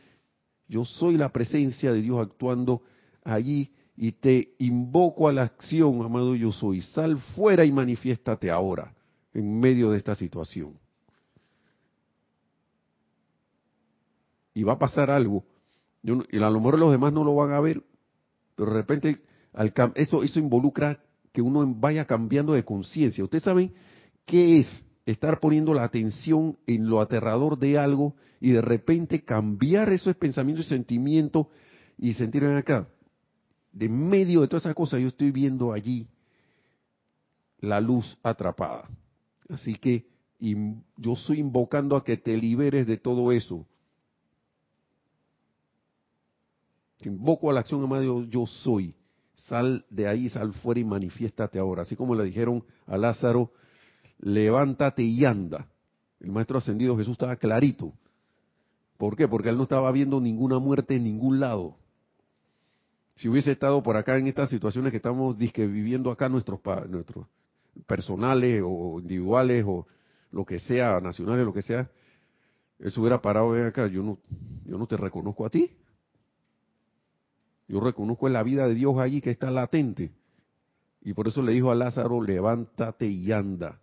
yo soy la presencia de Dios actuando allí y te invoco a la acción, amado yo soy. Sal fuera y manifiéstate ahora en medio de esta situación. Y va a pasar algo. Y a lo mejor los demás no lo van a ver, pero de repente eso, eso involucra que uno vaya cambiando de conciencia. Ustedes saben qué es estar poniendo la atención en lo aterrador de algo y de repente cambiar esos pensamientos y sentimientos y sentirme acá. De medio de todas esas cosas yo estoy viendo allí la luz atrapada. Así que yo estoy invocando a que te liberes de todo eso. Invoco a la acción, amado, yo soy. Sal de ahí, sal fuera y manifiéstate ahora. Así como le dijeron a Lázaro, levántate y anda. El maestro ascendido Jesús estaba clarito. ¿Por qué? Porque él no estaba viendo ninguna muerte en ningún lado. Si hubiese estado por acá en estas situaciones que estamos viviendo acá nuestros, nuestros personales o individuales o lo que sea, nacionales, lo que sea, eso hubiera parado ven acá, yo no, yo no te reconozco a ti. Yo reconozco la vida de Dios allí que está latente. Y por eso le dijo a Lázaro, levántate y anda.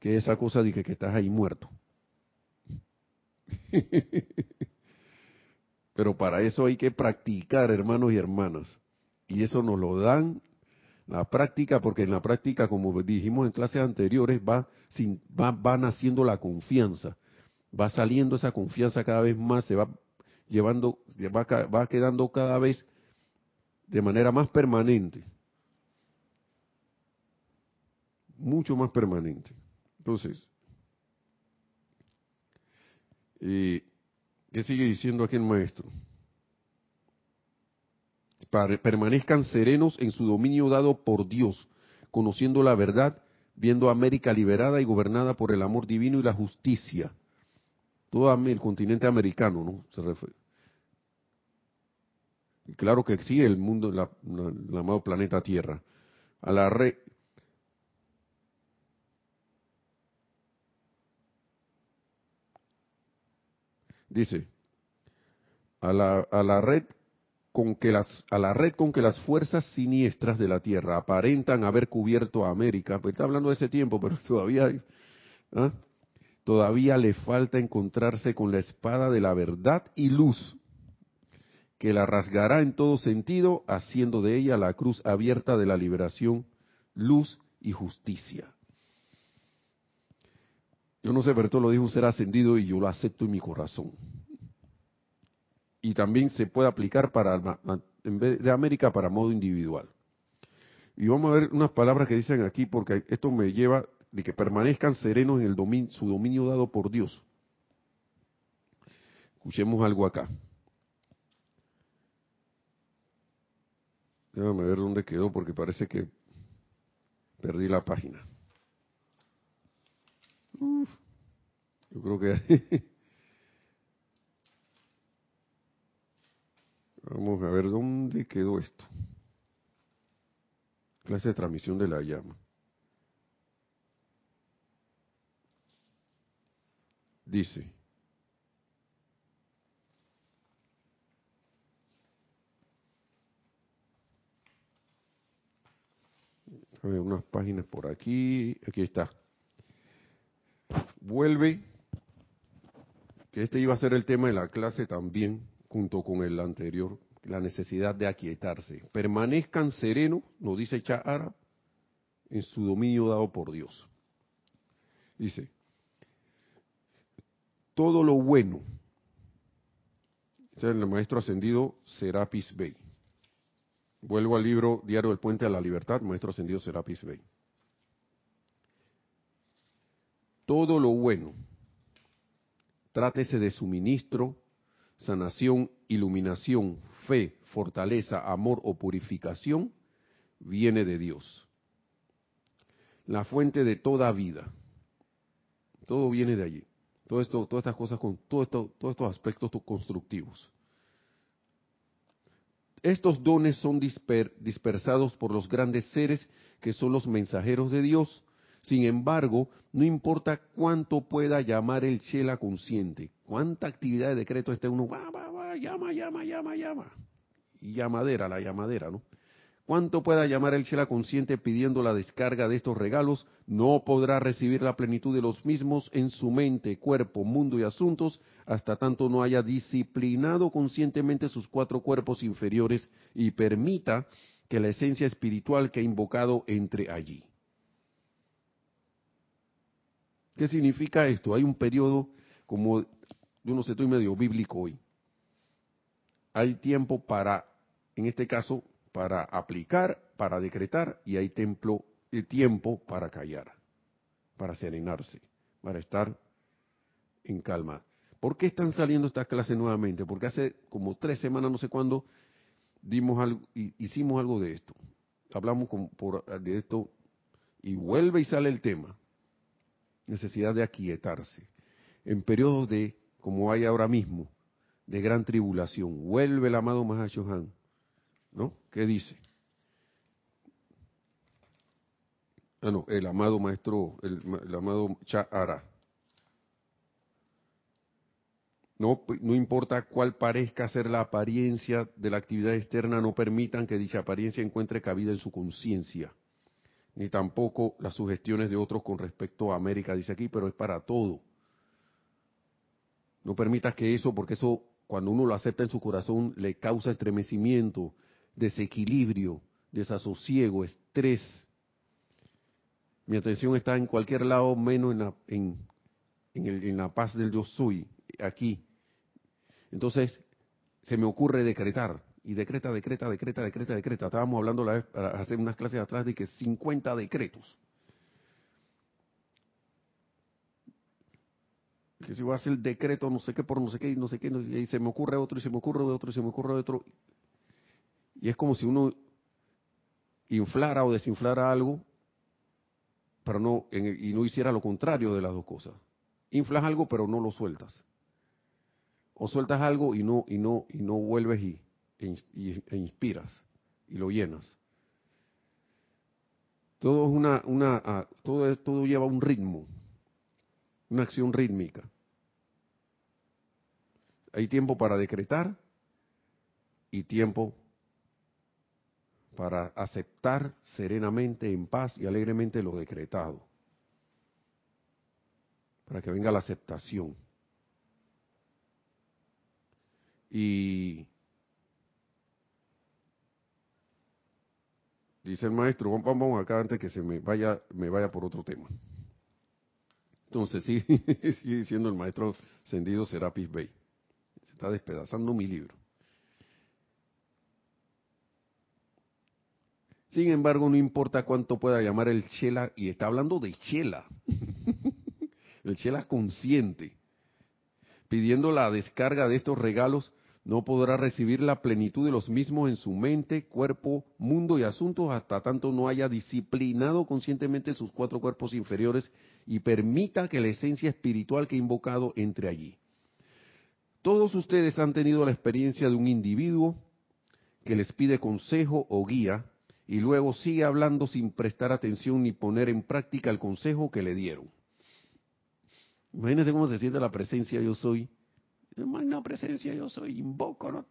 Que esa cosa de que, que estás ahí muerto. Pero para eso hay que practicar, hermanos y hermanas. Y eso nos lo dan la práctica, porque en la práctica, como dijimos en clases anteriores, va, sin, va, va naciendo la confianza, va saliendo esa confianza cada vez más, se va llevando, va, va quedando cada vez de manera más permanente, mucho más permanente. Entonces, eh, ¿qué sigue diciendo aquí el maestro? permanezcan serenos en su dominio dado por Dios, conociendo la verdad, viendo América liberada y gobernada por el amor divino y la justicia. Todo el continente americano, ¿no? Se refiere. Y claro que sí, el mundo, el amado planeta Tierra. A la red. Dice, a la, a la red con que las, a la red con que las fuerzas siniestras de la Tierra aparentan haber cubierto a América, pues está hablando de ese tiempo, pero todavía, ¿ah? Todavía le falta encontrarse con la espada de la verdad y luz, que la rasgará en todo sentido, haciendo de ella la cruz abierta de la liberación, luz y justicia. Yo no sé, esto lo dijo un ser ascendido y yo lo acepto en mi corazón y también se puede aplicar para en vez de América para modo individual. Y vamos a ver unas palabras que dicen aquí porque esto me lleva de que permanezcan serenos en el dominio, su dominio dado por Dios. Escuchemos algo acá. Déjame ver dónde quedó porque parece que perdí la página. yo creo que Vamos a ver dónde quedó esto. Clase de transmisión de la llama. Dice. A ver, unas páginas por aquí. Aquí está. Vuelve. Que este iba a ser el tema de la clase también junto con el anterior, la necesidad de aquietarse. Permanezcan serenos, nos dice Chahara, en su dominio dado por Dios. Dice, todo lo bueno, el maestro ascendido Serapis Bey. Vuelvo al libro Diario del Puente a la Libertad, maestro ascendido Serapis Bey. Todo lo bueno, trátese de suministro, sanación, iluminación, fe, fortaleza, amor o purificación, viene de Dios. La fuente de toda vida. Todo viene de allí. Todo esto, todas estas cosas con todos estos aspectos constructivos. Estos dones son dispersados por los grandes seres que son los mensajeros de Dios sin embargo, no importa cuánto pueda llamar el Chela consciente, cuánta actividad de decreto esté uno, va, va, va, llama, llama, llama, llama. Y llamadera, la llamadera, ¿no? Cuánto pueda llamar el Chela consciente pidiendo la descarga de estos regalos, no podrá recibir la plenitud de los mismos en su mente, cuerpo, mundo y asuntos, hasta tanto no haya disciplinado conscientemente sus cuatro cuerpos inferiores y permita que la esencia espiritual que ha invocado entre allí. ¿Qué significa esto? Hay un periodo, como yo no sé, estoy medio bíblico hoy. Hay tiempo para, en este caso, para aplicar, para decretar, y hay templo, y tiempo para callar, para serenarse, para estar en calma. ¿Por qué están saliendo estas clases nuevamente? Porque hace como tres semanas, no sé cuándo, dimos algo, hicimos algo de esto. Hablamos por, de esto y vuelve y sale el tema. Necesidad de aquietarse. En periodos de, como hay ahora mismo, de gran tribulación. Vuelve el amado Mahashohan. ¿No? ¿Qué dice? Ah, no, el amado maestro, el, amado Cha'ara. No, no importa cuál parezca ser la apariencia de la actividad externa, no permitan que dicha apariencia encuentre cabida en su conciencia, ni tampoco las sugestiones de otros con respecto a América, dice aquí, pero es para todo. No permitas que eso, porque eso cuando uno lo acepta en su corazón, le causa estremecimiento, desequilibrio, desasosiego, estrés. Mi atención está en cualquier lado menos en la, en, en la paz del yo soy, aquí. Entonces, se me ocurre decretar, y decreta, decreta, decreta, decreta, decreta. Estábamos hablando la vez, para hacer unas clases atrás de que 50 decretos. Que si voy a hacer el decreto, no sé qué, por no sé qué, y no sé qué, y se me ocurre otro, y se me ocurre otro, y se me ocurre otro. Y es como si uno inflara o desinflara algo, pero no, y no hiciera lo contrario de las dos cosas. Inflas algo, pero no lo sueltas o sueltas algo y no y no y no vuelves y, e, inspiras y lo llenas. Todo es una una ah, todo todo lleva un ritmo, una acción rítmica. Hay tiempo para decretar y tiempo para aceptar serenamente, en paz y alegremente lo decretado. Para que venga la aceptación. Y dice el maestro, vamos acá antes que se me vaya, me vaya por otro tema. Entonces sí, sigue diciendo el maestro Sendido Serapis Bey. Se está despedazando mi libro. Sin embargo, no importa cuánto pueda llamar el Chela, y está hablando de Chela, el Chela consciente, pidiendo la descarga de estos regalos no podrá recibir la plenitud de los mismos en su mente, cuerpo, mundo y asuntos hasta tanto no haya disciplinado conscientemente sus cuatro cuerpos inferiores y permita que la esencia espiritual que ha invocado entre allí. Todos ustedes han tenido la experiencia de un individuo que les pide consejo o guía y luego sigue hablando sin prestar atención ni poner en práctica el consejo que le dieron. Imagínense cómo se siente la presencia yo soy magna presencia, yo soy, invoco,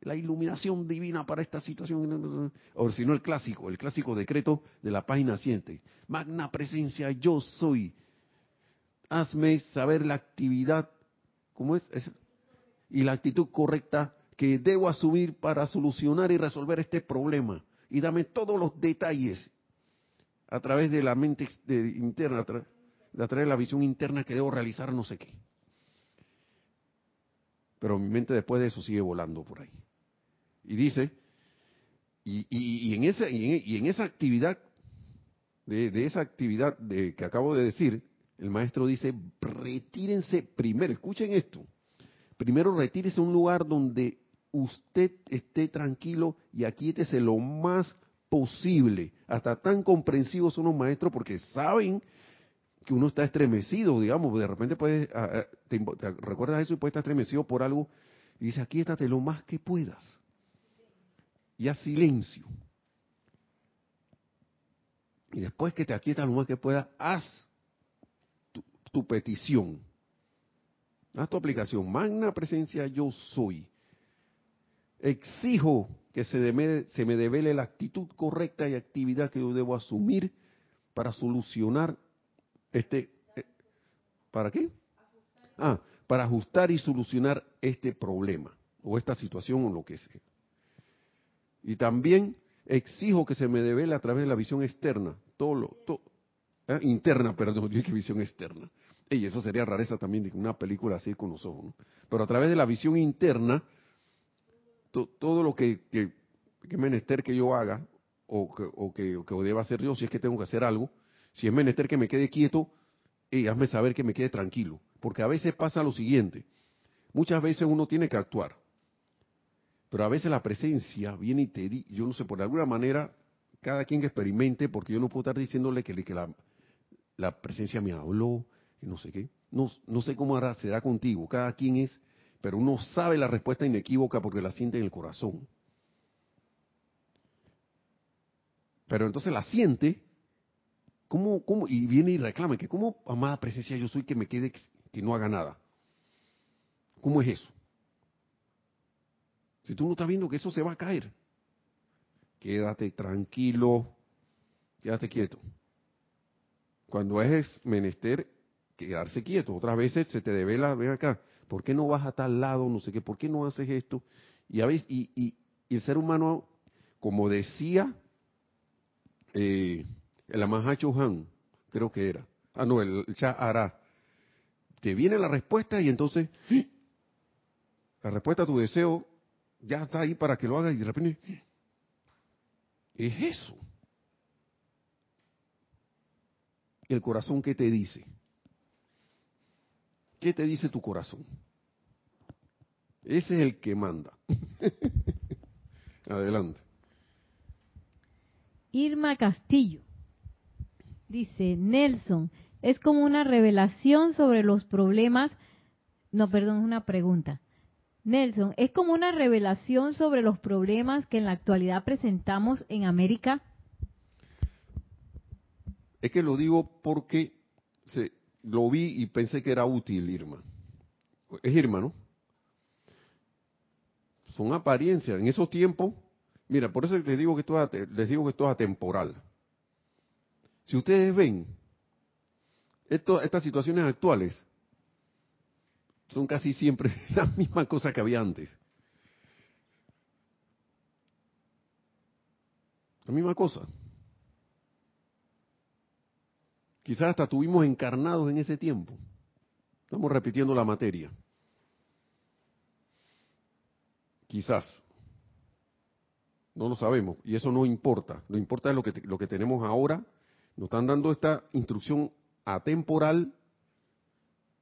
la iluminación divina para esta situación. O si no, el clásico, el clásico decreto de la página siguiente. Magna presencia, yo soy. Hazme saber la actividad, ¿cómo es? Y la actitud correcta que debo asumir para solucionar y resolver este problema. Y dame todos los detalles a través de la mente interna, a través de la visión interna que debo realizar no sé qué pero mi mente después de eso sigue volando por ahí. Y dice, y, en, esa, y, en, esa actividad, de, esa actividad que acabo de decir, el maestro dice, retírense primero, escuchen esto, primero retírese a un lugar donde usted esté tranquilo y aquíétese lo más posible. Hasta tan comprensivos son los maestros porque saben que uno está estremecido, digamos, de repente puedes, ah, ah, te, recuerdas eso y puedes estar estremecido por algo y dice, aquíétate lo más que puedas. Y haz silencio. Y después que te aquietas lo más que puedas, haz tu, petición. Haz tu aplicación. Magna presencia yo soy. Exijo que se, se me devele la actitud correcta y actividad que yo debo asumir para solucionar este, eh, ¿Para qué? Ah, para ajustar y solucionar este problema o esta situación o lo que sea. Y también exijo que se me devele a través de la visión externa todo lo, ¿eh? interna, perdón, que visión externa. Y eso sería rareza también de una película así con los ojos. ¿no? Pero a través de la visión interna, todo lo que, que, menester que yo haga, o que, o que, o deba hacer yo, si es que tengo que hacer algo, si es menester que me quede quieto, y hazme saber que me quede tranquilo. Porque a veces pasa lo siguiente, muchas veces uno tiene que actuar, pero a veces la presencia viene y te di, yo no sé, por alguna manera, cada quien que experimente, porque yo no puedo estar diciéndole que, que la, presencia me habló, que no sé qué. No, no sé cómo será contigo, cada quien es, pero uno sabe la respuesta inequívoca porque la siente en el corazón. Pero entonces la siente, ¿cómo, cómo? y viene y reclama que como amada presencia yo soy que me quede, que no haga nada. ¿Cómo es eso? Si tú no estás viendo que eso se va a caer, quédate tranquilo, quédate quieto. Cuando es menester quedarse quieto, otras veces se te devela, ven acá, ¿por qué no vas a tal lado? No sé qué, ¿por qué no haces esto? Y, a veces, y, y, el ser humano, como decía eh, el Amahacho Han, creo que era, ah no, el Chahara, te viene la respuesta y entonces ¡ah! la respuesta a tu deseo ya está ahí para que lo hagas y de repente es eso. El corazón que te dice. ¿Qué te dice tu corazón? Ese es el que manda. Adelante. Irma Castillo dice, Nelson, es como una revelación sobre los problemas, no, perdón, es una pregunta. Nelson, ¿es como una revelación sobre los problemas que en la actualidad presentamos en América? Es que lo digo porque se, lo vi y pensé que era útil, Irma. Es Irma, ¿no? Son apariencias. En esos tiempos, mira, por eso les digo que esto es, les digo que esto es atemporal. Si ustedes ven, esto, estas situaciones actuales son casi siempre la misma cosa que había antes. La misma cosa. Quizás hasta tuvimos encarnados en ese tiempo. Estamos repitiendo la materia. Quizás. No lo sabemos. Y eso no importa. Lo importa es lo que, lo que tenemos ahora. Nos están dando esta instrucción atemporal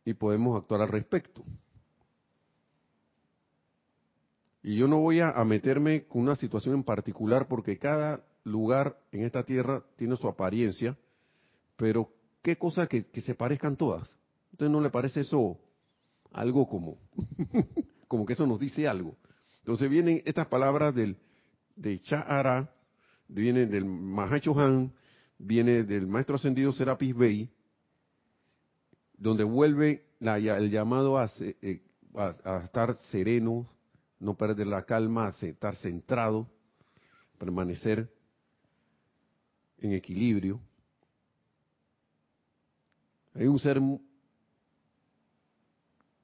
y podemos actuar al respecto. Y yo no voy a, meterme con una situación en particular porque cada lugar en esta tierra tiene su apariencia, pero qué cosa que, se parezcan todas. Entonces no le parece eso algo como, como que eso nos dice algo. Entonces vienen estas palabras del, de Cha'ara, vienen del Mahacho Han, viene del maestro ascendido Serapis Bey, donde vuelve el llamado eh, a, estar sereno, no perder la calma, a estar centrado, permanecer en equilibrio. Hay un ser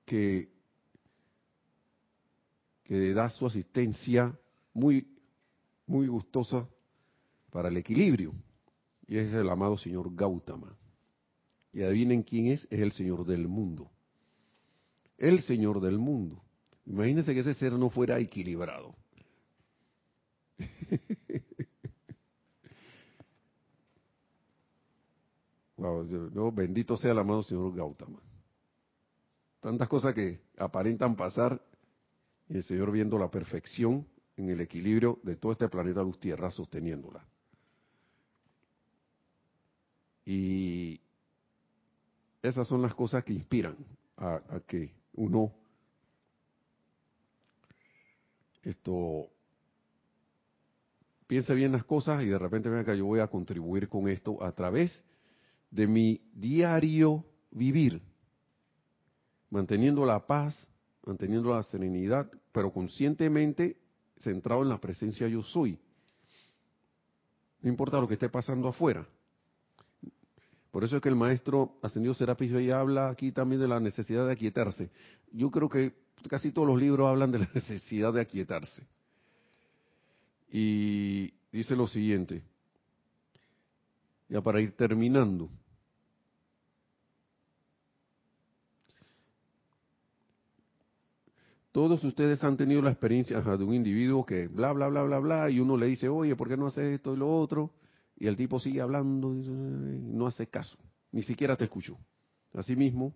que, que da su asistencia muy, muy gustosa para el equilibrio, y es el amado señor Gautama. Y adivinen quién es, es el Señor del mundo. El Señor del mundo. Imagínense que ese ser no fuera equilibrado. bendito sea el amado Señor Gautama. Tantas cosas que aparentan pasar y el Señor viendo la perfección en el equilibrio de todo este planeta luz tierra sosteniéndola. Y esas son las cosas que inspiran a, que uno esto piense bien las cosas y de repente venga que yo voy a contribuir con esto a través de mi diario vivir, manteniendo la paz, manteniendo la serenidad, pero conscientemente centrado en la presencia yo soy. No importa lo que esté pasando afuera, por eso es que el maestro ascendido Serapis Bey habla aquí también de la necesidad de aquietarse. Yo creo que casi todos los libros hablan de la necesidad de aquietarse. Y dice lo siguiente, ya para ir terminando, Todos ustedes han tenido la experiencia de un individuo que bla, bla, bla, bla, bla, y uno le dice, oye, ¿por qué no haces esto y lo otro? Y el tipo sigue hablando y no hace caso, ni siquiera te escuchó. Asimismo,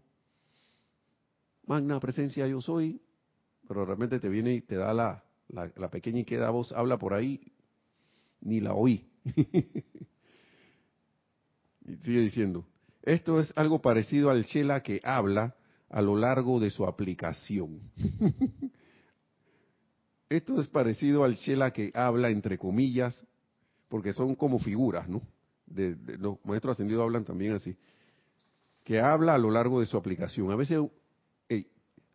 magna presencia yo soy, pero de repente te viene y te da la, la, pequeña y queda voz, habla por ahí, ni la oí. y sigue diciendo, esto es algo parecido al Chela que habla a lo largo de su aplicación. Esto es parecido al Shela que habla entre comillas, porque son como figuras, ¿no? De, los maestros ascendidos hablan también así, que habla a lo largo de su aplicación. A veces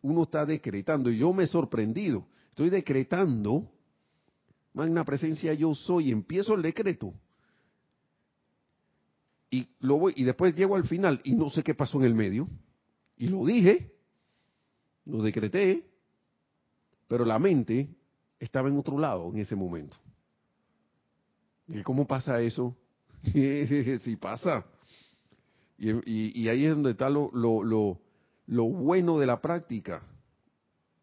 uno está decretando, y yo me he sorprendido, estoy decretando, magna presencia yo soy, empiezo el decreto, y lo voy, y después llego al final, y no sé qué pasó en el medio, y lo dije, lo decreté, pero la mente estaba en otro lado en ese momento. ¿Y cómo pasa eso? si pasa. Y, ahí es donde está lo, lo, lo, lo, bueno de la práctica,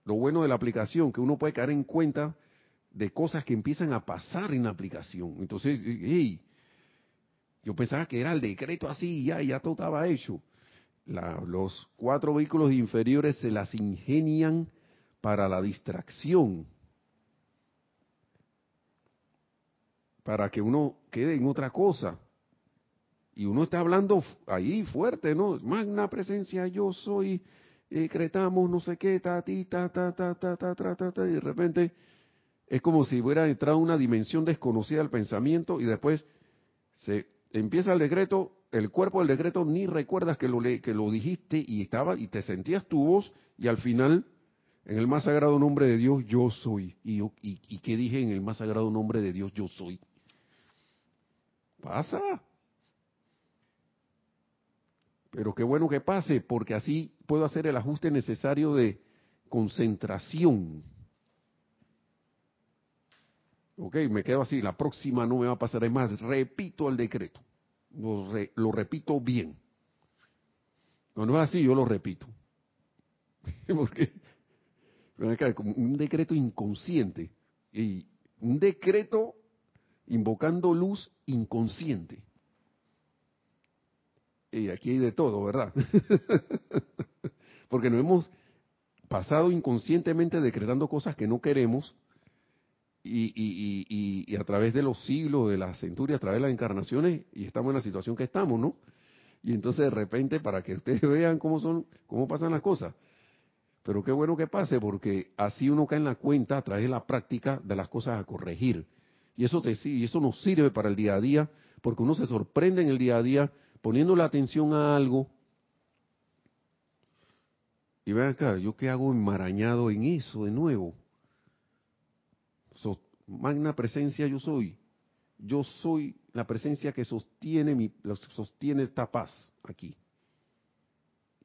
lo bueno de la aplicación, que uno puede caer en cuenta de cosas que empiezan a pasar en la aplicación. Entonces, hey, yo pensaba que era el decreto así, ya, ya todo estaba hecho los cuatro vehículos inferiores se las ingenian para la distracción, para que uno quede en otra cosa. Y uno está hablando ahí fuerte, ¿no? Magna presencia, yo soy, decretamos no sé qué, ta, ti, ta, ta, ta, ta, ta, ta, ta, ta, y de repente es como si hubiera entrado una dimensión desconocida al pensamiento y después se empieza el decreto el cuerpo del decreto ni recuerdas que lo, que lo dijiste y estaba y te sentías tu voz y al final en el más sagrado nombre de Dios yo soy. ¿Y, y, y qué dije en el más sagrado nombre de Dios yo soy? Pasa. Pero qué bueno que pase, porque así puedo hacer el ajuste necesario de concentración. Ok, me quedo así, la próxima no me va a pasar, es más, repito el decreto lo, repito bien. Cuando es así, yo lo repito. Porque como un decreto inconsciente y un decreto invocando luz inconsciente. Y aquí hay de todo, ¿verdad? Porque nos hemos pasado inconscientemente decretando cosas que no queremos y, a través de los siglos, de las centurias, a través de las encarnaciones, y estamos en la situación que estamos, ¿no? Y entonces de repente, para que ustedes vean cómo son, cómo pasan las cosas. Pero qué bueno que pase, porque así uno cae en la cuenta a través de la práctica de las cosas a corregir. Y eso, te, y eso nos sirve para el día a día, porque uno se sorprende en el día a día poniendo la atención a algo. Y vean acá, ¿yo qué hago enmarañado en eso de nuevo? Magna presencia yo soy. Yo soy la presencia que sostiene, mi, sostiene esta paz aquí.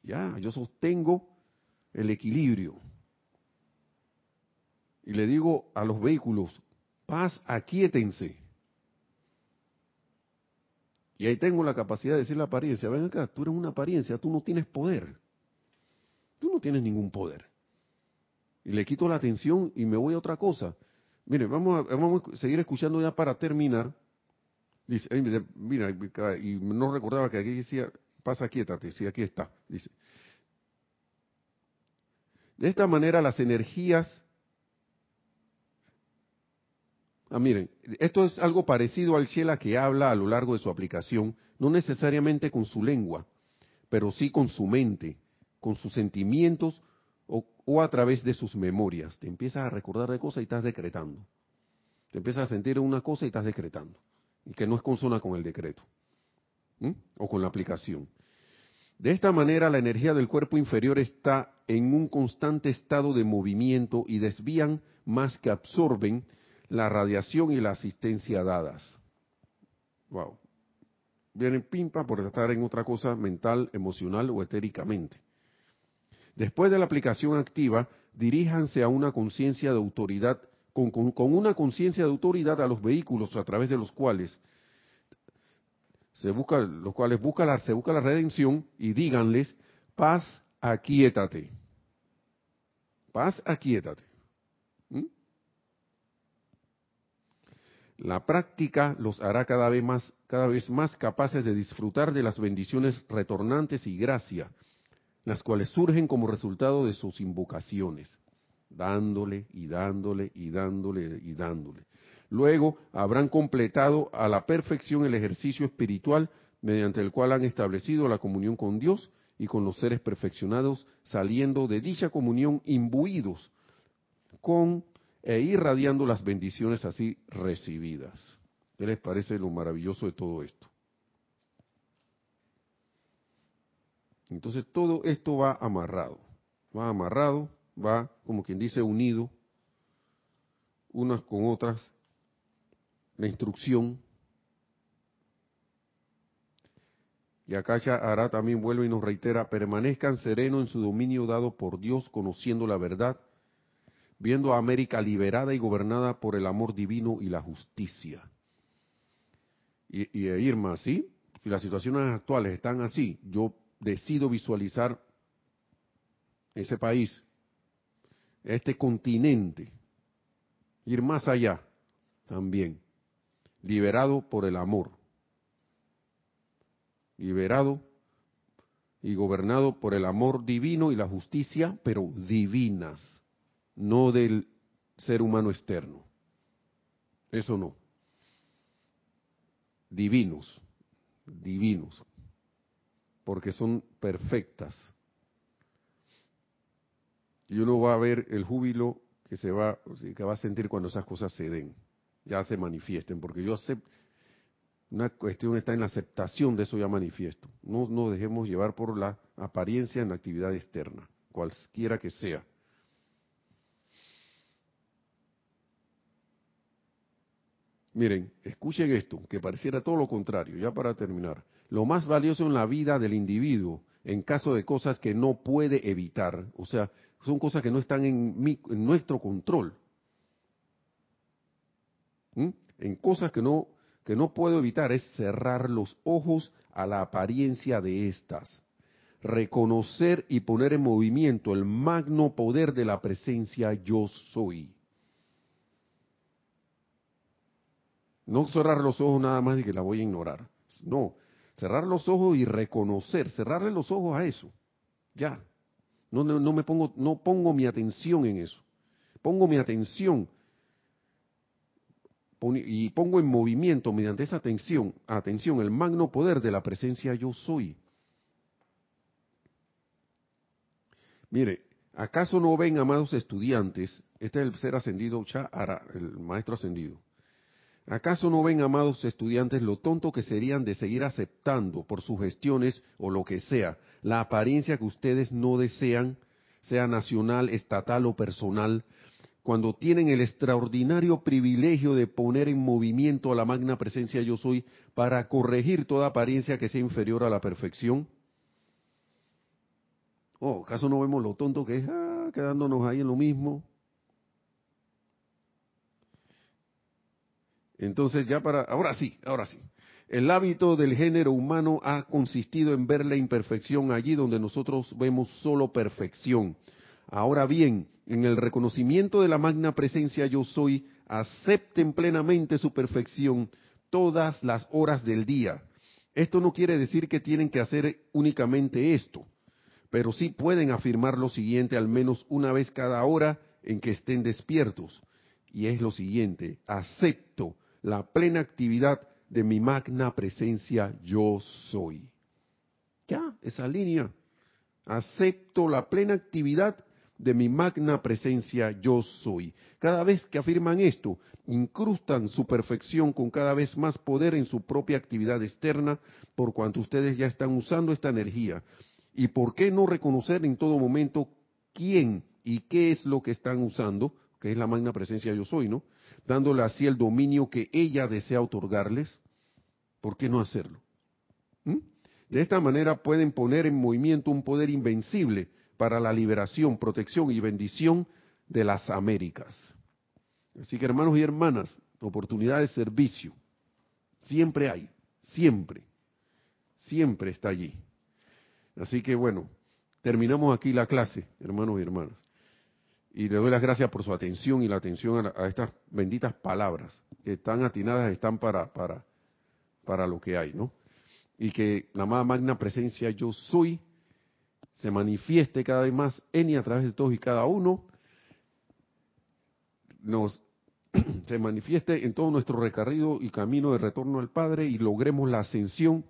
Ya, yo sostengo el equilibrio. Y le digo a los vehículos, paz, aquíétense. Y ahí tengo la capacidad de decir la apariencia, ven acá, tú eres una apariencia, tú no tienes poder. Tú no tienes ningún poder. Y le quito la atención y me voy a otra cosa. Mire, vamos a, vamos a seguir escuchando ya para terminar. Dice, mira, y no recordaba que aquí decía, pasa quieta, sí, aquí está. Dice, de esta manera las energías, ah, miren, esto es algo parecido al Shela que habla a lo largo de su aplicación, no necesariamente con su lengua, pero sí con su mente, con sus sentimientos o, a través de sus memorias. Te empiezas a recordar de cosas y estás decretando. Te empiezas a sentir una cosa y estás decretando. Y que no es consona con el decreto. O con la aplicación. De esta manera la energía del cuerpo inferior está en un constante estado de movimiento y desvían más que absorben la radiación y la asistencia dadas. Wow. Vienen pimpa por estar en otra cosa mental, emocional o etéricamente. Después de la aplicación activa, diríjanse a una conciencia de autoridad, con, una conciencia de autoridad a los vehículos a través de los cuales se busca, los cuales busca la, se busca la redención y díganles, paz, aquíétate. Paz, aquíétate. ¿Mm? La práctica los hará cada vez más, cada vez más capaces de disfrutar de las bendiciones retornantes y gracia, las cuales surgen como resultado de sus invocaciones, dándole y dándole y dándole y dándole. Luego habrán completado a la perfección el ejercicio espiritual mediante el cual han establecido la comunión con Dios y con los seres perfeccionados, saliendo de dicha comunión imbuidos con e irradiando las bendiciones así recibidas. ¿Qué les parece lo maravilloso de todo esto? Entonces todo esto va amarrado, va amarrado, va como quien dice unido unas con otras, la instrucción. Y ya hará también vuelve y nos reitera, permanezcan serenos en su dominio dado por Dios, conociendo la verdad, viendo a América liberada y gobernada por el amor divino y la justicia. Y, y Irma, ¿sí? Si las situaciones actuales están así, yo decido visualizar ese país, este continente, ir más allá también, liberado por el amor, liberado y gobernado por el amor divino y la justicia, pero divinas no del ser humano externo. Eso no. Divinos, divinos, porque son perfectas. Y uno va a ver el júbilo que se va, que va a sentir cuando esas cosas se den, ya se manifiesten, porque yo acepto, una cuestión está en la aceptación de eso ya manifiesto. No nos dejemos llevar por la apariencia en la actividad externa, cualquiera que sea. Miren, escuchen esto, que pareciera todo lo contrario, ya para terminar. Lo más valioso en la vida del individuo, en caso de cosas que no puede evitar, o sea, son cosas que no están en, nuestro control, en cosas que no, que no puedo evitar, es cerrar los ojos a la apariencia de estas, reconocer y poner en movimiento el magno poder de la presencia yo soy. No cerrar los ojos nada más y que la voy a ignorar. No, cerrar los ojos y reconocer, cerrarle los ojos a eso. Ya. No, me pongo, no pongo mi atención en eso. Pongo mi atención y pongo en movimiento mediante esa atención, atención, el magno poder de la presencia yo soy. Mire, ¿acaso no ven, amados estudiantes, este es el ser ascendido el maestro ascendido, ¿Acaso no ven, amados estudiantes, lo tonto que serían de seguir aceptando por sus gestiones o lo que sea la apariencia que ustedes no desean, sea nacional, estatal o personal, cuando tienen el extraordinario privilegio de poner en movimiento a la magna presencia yo soy para corregir toda apariencia que sea inferior a la perfección? ¿O oh, acaso no vemos lo tonto que es ah, quedándonos ahí en lo mismo? Entonces ya para, ahora sí, ahora sí. El hábito del género humano ha consistido en ver la imperfección allí donde nosotros vemos solo perfección. Ahora bien, en el reconocimiento de la magna presencia yo soy, acepten plenamente su perfección todas las horas del día. Esto no quiere decir que tienen que hacer únicamente esto, pero sí pueden afirmar lo siguiente al menos una vez cada hora en que estén despiertos. Y es lo siguiente, acepto la plena actividad de mi magna presencia yo soy. Ya, esa línea. Acepto la plena actividad de mi magna presencia yo soy. Cada vez que afirman esto, incrustan su perfección con cada vez más poder en su propia actividad externa, por cuanto ustedes ya están usando esta energía. ¿Y por qué no reconocer en todo momento quién y qué es lo que están usando? Que es la magna presencia yo soy, ¿no? dándole así el dominio que ella desea otorgarles, ¿por qué no hacerlo? ¿Mm? De esta manera pueden poner en movimiento un poder invencible para la liberación, protección y bendición de las Américas. Así que hermanos y hermanas, oportunidad de servicio, siempre hay, siempre, siempre está allí. Así que bueno, terminamos aquí la clase, hermanos y hermanas. Y le doy las gracias por su atención y la atención a, estas benditas palabras, que están atinadas, están para, para, para lo que hay, ¿no? Y que la magna presencia yo soy se manifieste cada vez más en y a través de todos y cada uno, nos se manifieste en todo nuestro recorrido y camino de retorno al Padre y logremos la ascensión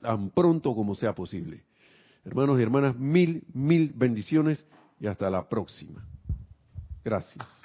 tan pronto como sea posible. Hermanos y hermanas, mil, mil bendiciones y hasta la próxima. Gracias.